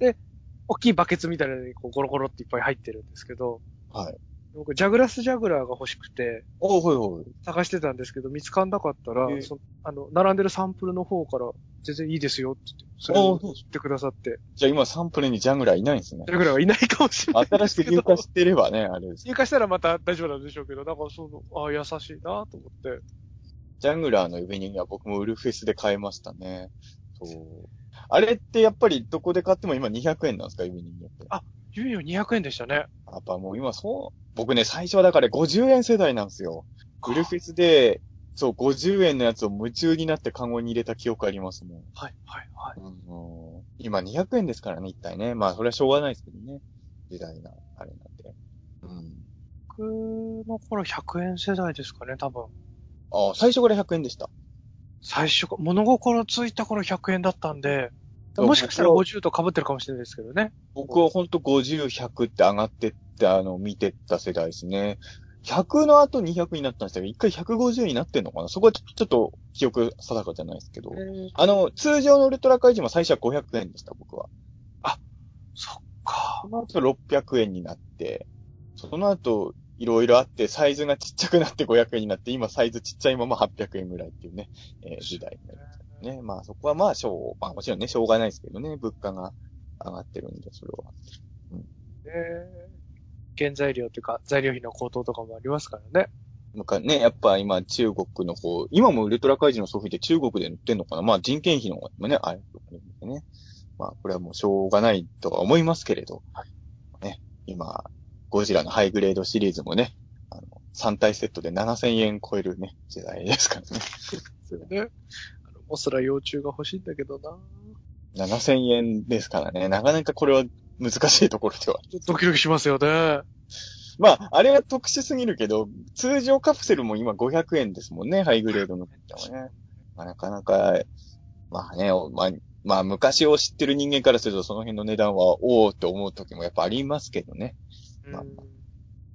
な。で、大きいバケツみたいなのにこうゴロゴロっていっぱい入ってるんですけど、はい。僕、ジャグラスジャグラーが欲しくて、おはいはい。探してたんですけど、見つかんなかったら、えそあの、並んでるサンプルの方から、全然いいですよって言って、それあを言ってくださって、じゃあ今サンプルにジャングラーいないんですねジ。ャグラーはいないかもしれない。新しく入荷してればね、あれです。入荷したらまた大丈夫なんでしょうけど、なんかその、ああ、優しいなと思って。ジャングラーの指人形は僕もウルフェスで買いましたね。そう。あれってやっぱりどこで買っても今200円なんですか、指人形って。あユニ200円でしたね。やっぱもう今そう、僕ね、最初はだから50円世代なんですよ。ウルフェスで、そう、50円のやつを夢中になってカゴに入れた記憶ありますもん。はい、はい、はい。うん、今200円ですからね、一体ね。まあ、それはしょうがないですけどね。時代な、あれなんで。うん。の頃100円世代ですかね、多分。ああ、最初から100円でした。最初か、物心ついた頃100円だったんで、もしかしたら僕は50と被ってるかもしれないですけどね。僕はほんと50、100って上がってって、あの、見てった世代ですね。100の後200になったんですけど、一回150になってんのかなそこはちょっと記憶定かじゃないですけど。あの、通常のウルトラ怪人も最初は500円でした、僕は。そっかそ。の後600円になって、その後、いろいろあって、サイズがちっちゃくなって500円になって、今サイズちっちゃいまま800円ぐらいっていうね、えー時代になりましたね。まあそこはまあ、しょう、まあもちろんね、しょうがないですけどね、物価が上がってるんで、それは。えー原材料というか、材料費の高騰とかもありますからね。なんかね、やっぱ今中国の方、今もウルトラ怪人のソフィって中国で塗ってんのかなまあ人件費の方がね、あれとかね。まあこれはもうしょうがないとは思いますけれど、ね、今、ゴジラのハイグレードシリーズもね、あの、3体セットで7000円超えるね、時代ですからね。ね。あの、モスラ幼虫が欲しいんだけどな7000円ですからね、なかなかこれは難しいところでは。ドキドキしますよね。まあ、あれは特殊すぎるけど、通常カプセルも今500円ですもんね、ハイグレードのね。まあ、なかなか、まあね、おまあ、まあ、昔を知ってる人間からするとその辺の値段は、おおって思う時もやっぱありますけどね。まあうん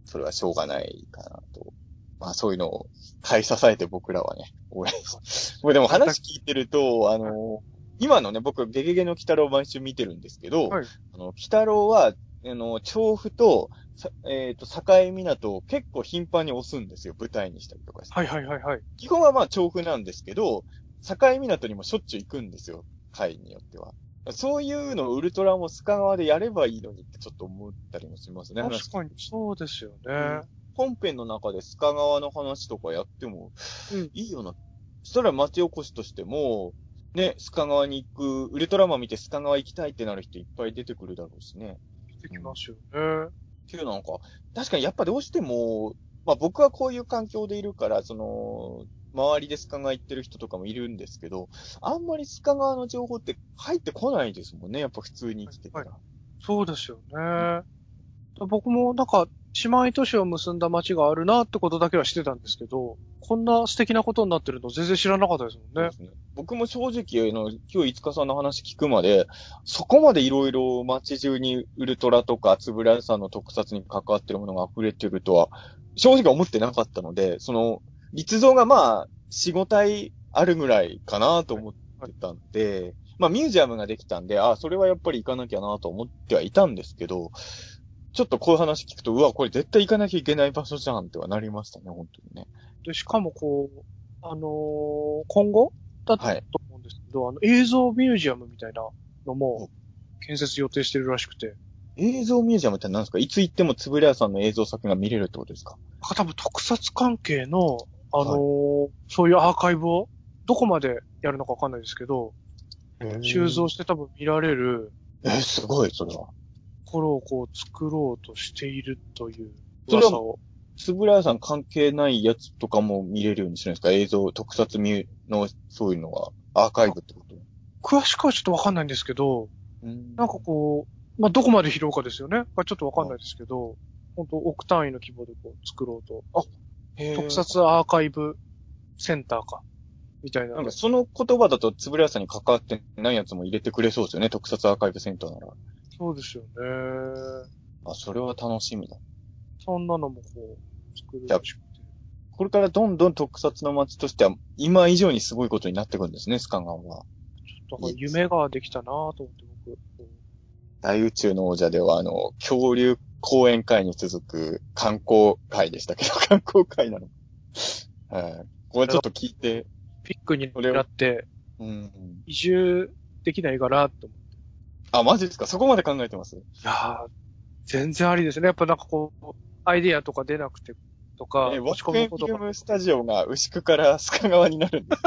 それはしょうがないかなと。まあ、そういうのを買い支えて僕らはね、応援 でも話聞いてると、あの、今のね、僕、ゲゲゲの鬼太郎を毎週見てるんですけど、はいあの、鬼太郎は、あの、調布と、さえっ、と、境港を結構頻繁に押すんですよ、舞台にしたりとかして。はいはいはいはい。基本はまあ調布なんですけど、境港にもしょっちゅう行くんですよ、会によっては。そういうのをウルトラも須賀川でやればいいのにってちょっと思ったりもしますね。確かにそうですよね。うん本編の中で須賀川の話とかやってもうんいいよな。そしたら町おこしとしても、ね、須賀川に行く、ウルトラマン見て須賀川行きたいってなる人いっぱい出てくるだろうしね。できますよね。っていうなんか、確かにやっぱどうしても、まあ僕はこういう環境でいるから、その、周りで須賀川行ってる人とかもいるんですけど、あんまり須賀川の情報って入ってこないですもんね。やっぱ普通に生きてたら。そうですよね。僕もなんか、姉妹都市を結んだ街があるなってことだけはしてたんですけど、こんな素敵なことになってるの全然知らなかったですもんね。ね。僕も正直、あの、今日五日さんの話聞くまで、そこまでいろいろ街中にウルトラとかつぶらさんの特撮に関わってるものが溢れてるとは、正直思ってなかったので、その、立像がまあ、4、5体あるぐらいかなと思ってたんで、まあミュージアムができたんで、あそれはやっぱり行かなきゃなと思ってはいたんですけど、ちょっとこういう話聞くと、うわ、これ絶対行かなきゃいけない場所じゃんってはなりましたね、本当にね。で、しかもこう、あのー今後だとはい思うんですけど、あの、映像ミュージアムみたいなのも、建設予定してるらしくて、映像ミュージアムって何ですか？いつ行ってもつぶらやさんの映像作が見れるってことですか？なんか多分特撮関係の、あのーそういうアーカイブを、どこまでやるのかわかんないですけど、収蔵して多分見られるえー、すごい、それは。ところをこう作ろうとしているという噂を。つぶらやさん関係ないやつとかも見れるようにするんですか映像、特撮ミュの、そういうのが、アーカイブってこと詳しくはちょっとわかんないんですけど、うんなんかこう、まあ、どこまで拾うかですよね。がちょっとわかんないですけど、本当億単位の規模でこう作ろうと。へ特撮アーカイブセンターか。みたいな。なんかその言葉だとつぶらやさんに関わってないやつも入れてくれそうですよね。特撮アーカイブセンターなら。そうですよね。あ、それは楽しみだ。そんなのもこう、作るらしくて。これからどんどん特撮の街としては、今以上にすごいことになってくるんですね、スカンガンは。だから夢ができたなぁと思って僕。こ大宇宙の王者では、あの、恐竜講演会に続く観光会でしたけど、観光会なの。はい。これちょっと聞いて、うピックになってうん。移住できないかなと思って。あ、マジですか？そこまで考えてます？いやー全然ありですね。やっぱなんかこう、アイディアとか出なくてとか、え、ワ落ち込ックエンフむことが。ィルムスタジオが牛久から須賀川になるんです。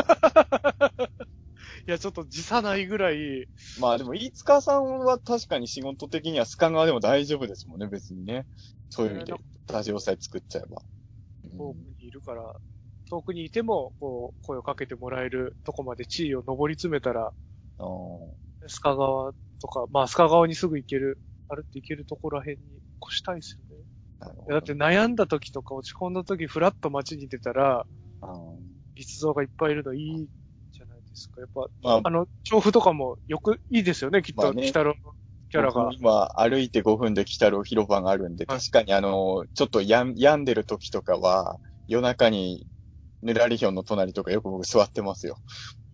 いや、ちょっと辞さないぐらい、まあでも、飯塚さんは確かに仕事的には須賀川でも大丈夫ですもんね、別にね。そういう意味で、スタジオさえ作っちゃえば。遠くにいるから、遠くにいても、こう、声をかけてもらえるとこまで地位を上り詰めたら、須賀川とか、まあ須賀川にすぐ行ける、歩って行けるところら辺に越したいですよだって悩んだ時とか落ち込んだ時、フラッと街に出たら、立像がいっぱいいるのいいじゃないですか。やっぱ、まああの、調布とかもよく、いいですよね、きっと、北郎のキャラが。今、歩いて5分で来たる広場があるんで、はい確かにあの、ちょっとやん病んでる時とかは、夜中に、ぬらりひょんの隣とかよく僕座ってますよ。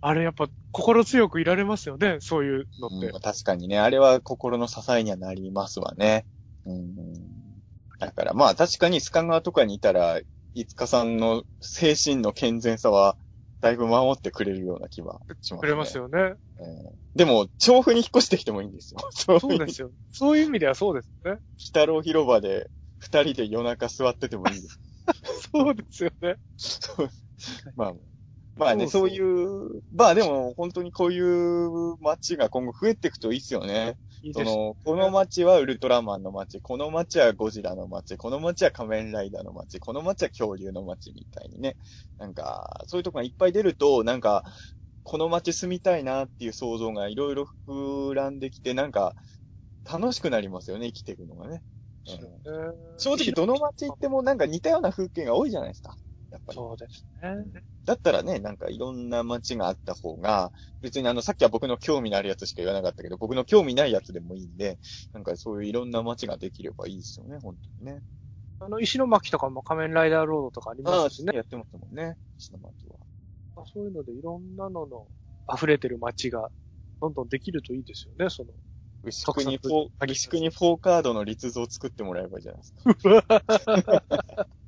あれやっぱ心強くいられますよね、そういうのって。うん確かにね、あれは心の支えにはなりますわね。うん。だからまあ確かに須賀川とかにいたら、いつかさんの精神の健全さは、だいぶ守ってくれるような気はしますね。くれますよね。うんでも、調布に引っ越してきてもいいんですよ。そうそうですよ。そういう意味ではそうですね。北郎広場で、二人で夜中座っててもいいです。そうですよね。そうまあ、まあね、そそういう、まあでも本当にこういう街が今後増えていくといいっすよね。いい。その、この街はウルトラマンの街、この街はゴジラの街、この街は仮面ライダーの街、この街は恐竜の街みたいにね。なんか、そういうとこがいっぱい出ると、なんか、この街住みたいなっていう想像がいろいろ膨らんできて、なんか、楽しくなりますよね、生きていくのがね。うん正直どの街行ってもなんか似たような風景が多いじゃないですか。やっぱり。そうですね。だったらね、なんかいろんな街があった方が、別にあの、さっきは僕の興味のあるやつしか言わなかったけど、僕の興味ないやつでもいいんで、なんかそういういろんな街ができればいいですよね、本当にね。あの、石巻とかも仮面ライダーロードとかありますしね。やってますもんね、石巻は。そういうのでいろんなのの溢れてる街がどんどんできるといいですよね、その。牛久にフォー、牛久にフォーカードの立像を作ってもらえばいいじゃないですか。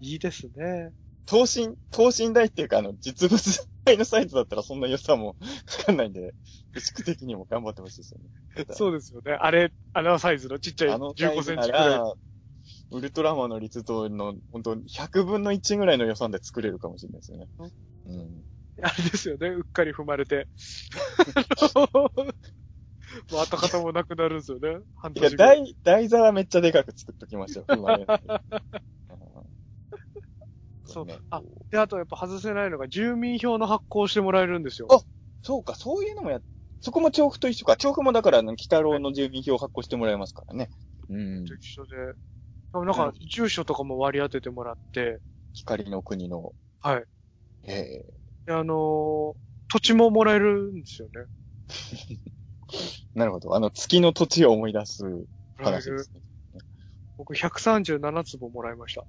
いいですね。等身、等身大っていうか、あの、実物大のサイズだったらそんな良さもわかんないんで、牛久的にも頑張ってほしいですよね。そうですよね。あれ、あのサイズのちっちゃいあのサイ15ズなセンチくらい。ら、ウルトラマンの立像の、本当100分の1ぐらいの予算で作れるかもしれないですよね。うん。あれですよね。うっかり踏まれて。もう跡形もなくなるんですよね。半いや。台、台座はめっちゃでかく作っときましょう。踏まれそうねあで、あとやっぱ外せないのが住民票の発行してもらえるんですよ。あそうか、そういうのもや、そこも調布と一緒か。調布もだから、あの、北郎の住民票を発行してもらえますからね。うんと。一緒で。なんか、住所とかも割り当ててもらって、光の国の。はい。ええであのー土地ももらえるんですよね。なるほど。あの、月の土地を思い出す話ですね。僕137坪もらいました。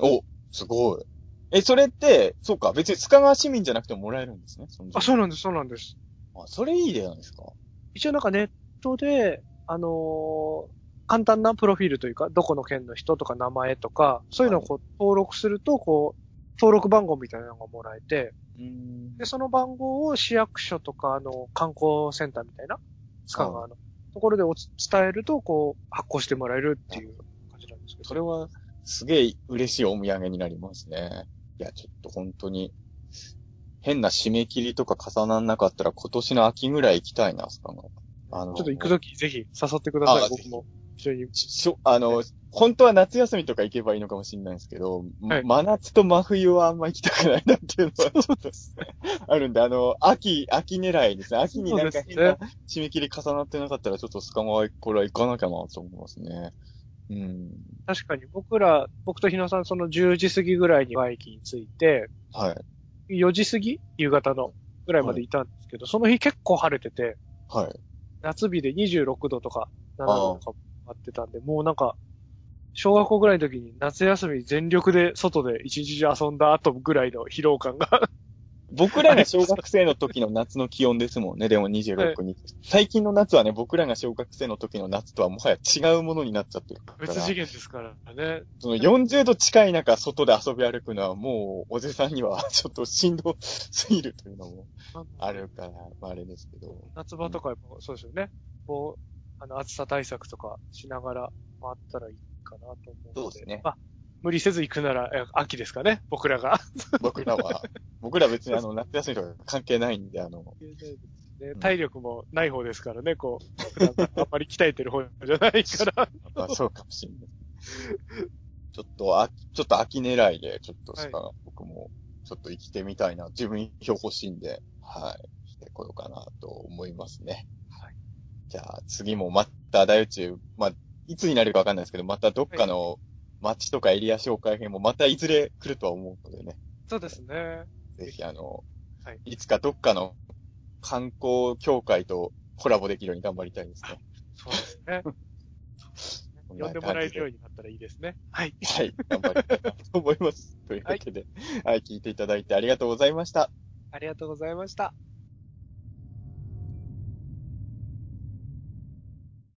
お、すごい。え、それって、そうか、別に須賀川市民じゃなくてももらえるんですね。あ、そうなんです、そうなんです。あ、それいいじゃないですか。一応なんかネットで、あのー簡単なプロフィールというか、どこの県の人とか名前とか、そういうのをこう登録すると、こう、登録番号みたいなのがもらえて、うんで、その番号を市役所とか、あの、観光センターみたいな、スカ川のところでおつ伝えると、こう、発行してもらえるっていう感じなんですけど。それは、すげえ嬉しいお土産になりますね。いや、ちょっと本当に、変な締め切りとか重ならなかったら今年の秋ぐらい行きたいな、スカが。あのちょっと行くときぜひ誘ってください、あ僕も。一緒に。しょ、あの、本当は夏休みとか行けばいいのかもしれないんですけど、はい真夏と真冬はあんま行きたくないなっていうのはちょっと あるんで、あの、秋、秋狙いですね。秋になんか変な締め切り重なってなかったら、ちょっとスカマはこれは行かなきゃなと思いますね。うん。確かに僕ら、僕と日野さんその10時過ぎぐらいにバイキに着いて、はい。4時過ぎ？夕方のぐらいまでいたんですけど、その日結構晴れてて、はい。夏日で26度とか7度とかあってたんで、もうなんか、小学校ぐらいの時に夏休み全力で外で一日中遊んだ後ぐらいの疲労感が。僕らが小学生の時の夏の気温ですもんね、でも26日。最近の夏はね、僕らが小学生の時の夏とはもはや違うものになっちゃってるから。別次元ですからね。その40度近い中、外で遊び歩くのはもう、おじさんにはちょっとしんど すぎるというのもあるから、まああれですけど。夏場とかもそうですよね。こう、あの、暑さ対策とかしながら回ったらいいかなと思うので。そうですねまあ、無理せず行くなら、え秋ですかね、僕らが。僕らは、僕ら別にあの、夏休みとか関係ないんで、あの、ね体力もない方ですからね、こう、あんまり鍛えてる方じゃないから。まあそうかもしれない。ちょっと、あ、ちょっと秋狙いで、ちょっとしか、は僕も、ちょっと生きてみたいな、自分票欲しいんで、はい、してこようかなと思いますね。はい。じゃあ、次もまた大宇宙、まあ、いつになるかわかんないですけど、またどっかの街とかエリア紹介編もまたいずれ来るとは思うのでね。そうですね。ぜひあの、はいいつかどっかの観光協会とコラボできるように頑張りたいですね。そうですね。呼んでもらえるようになったらいいですね。はい。はい、頑張りたいなと思います。というわけで、はい、聞いていただいてありがとうございました。ありがとうございました。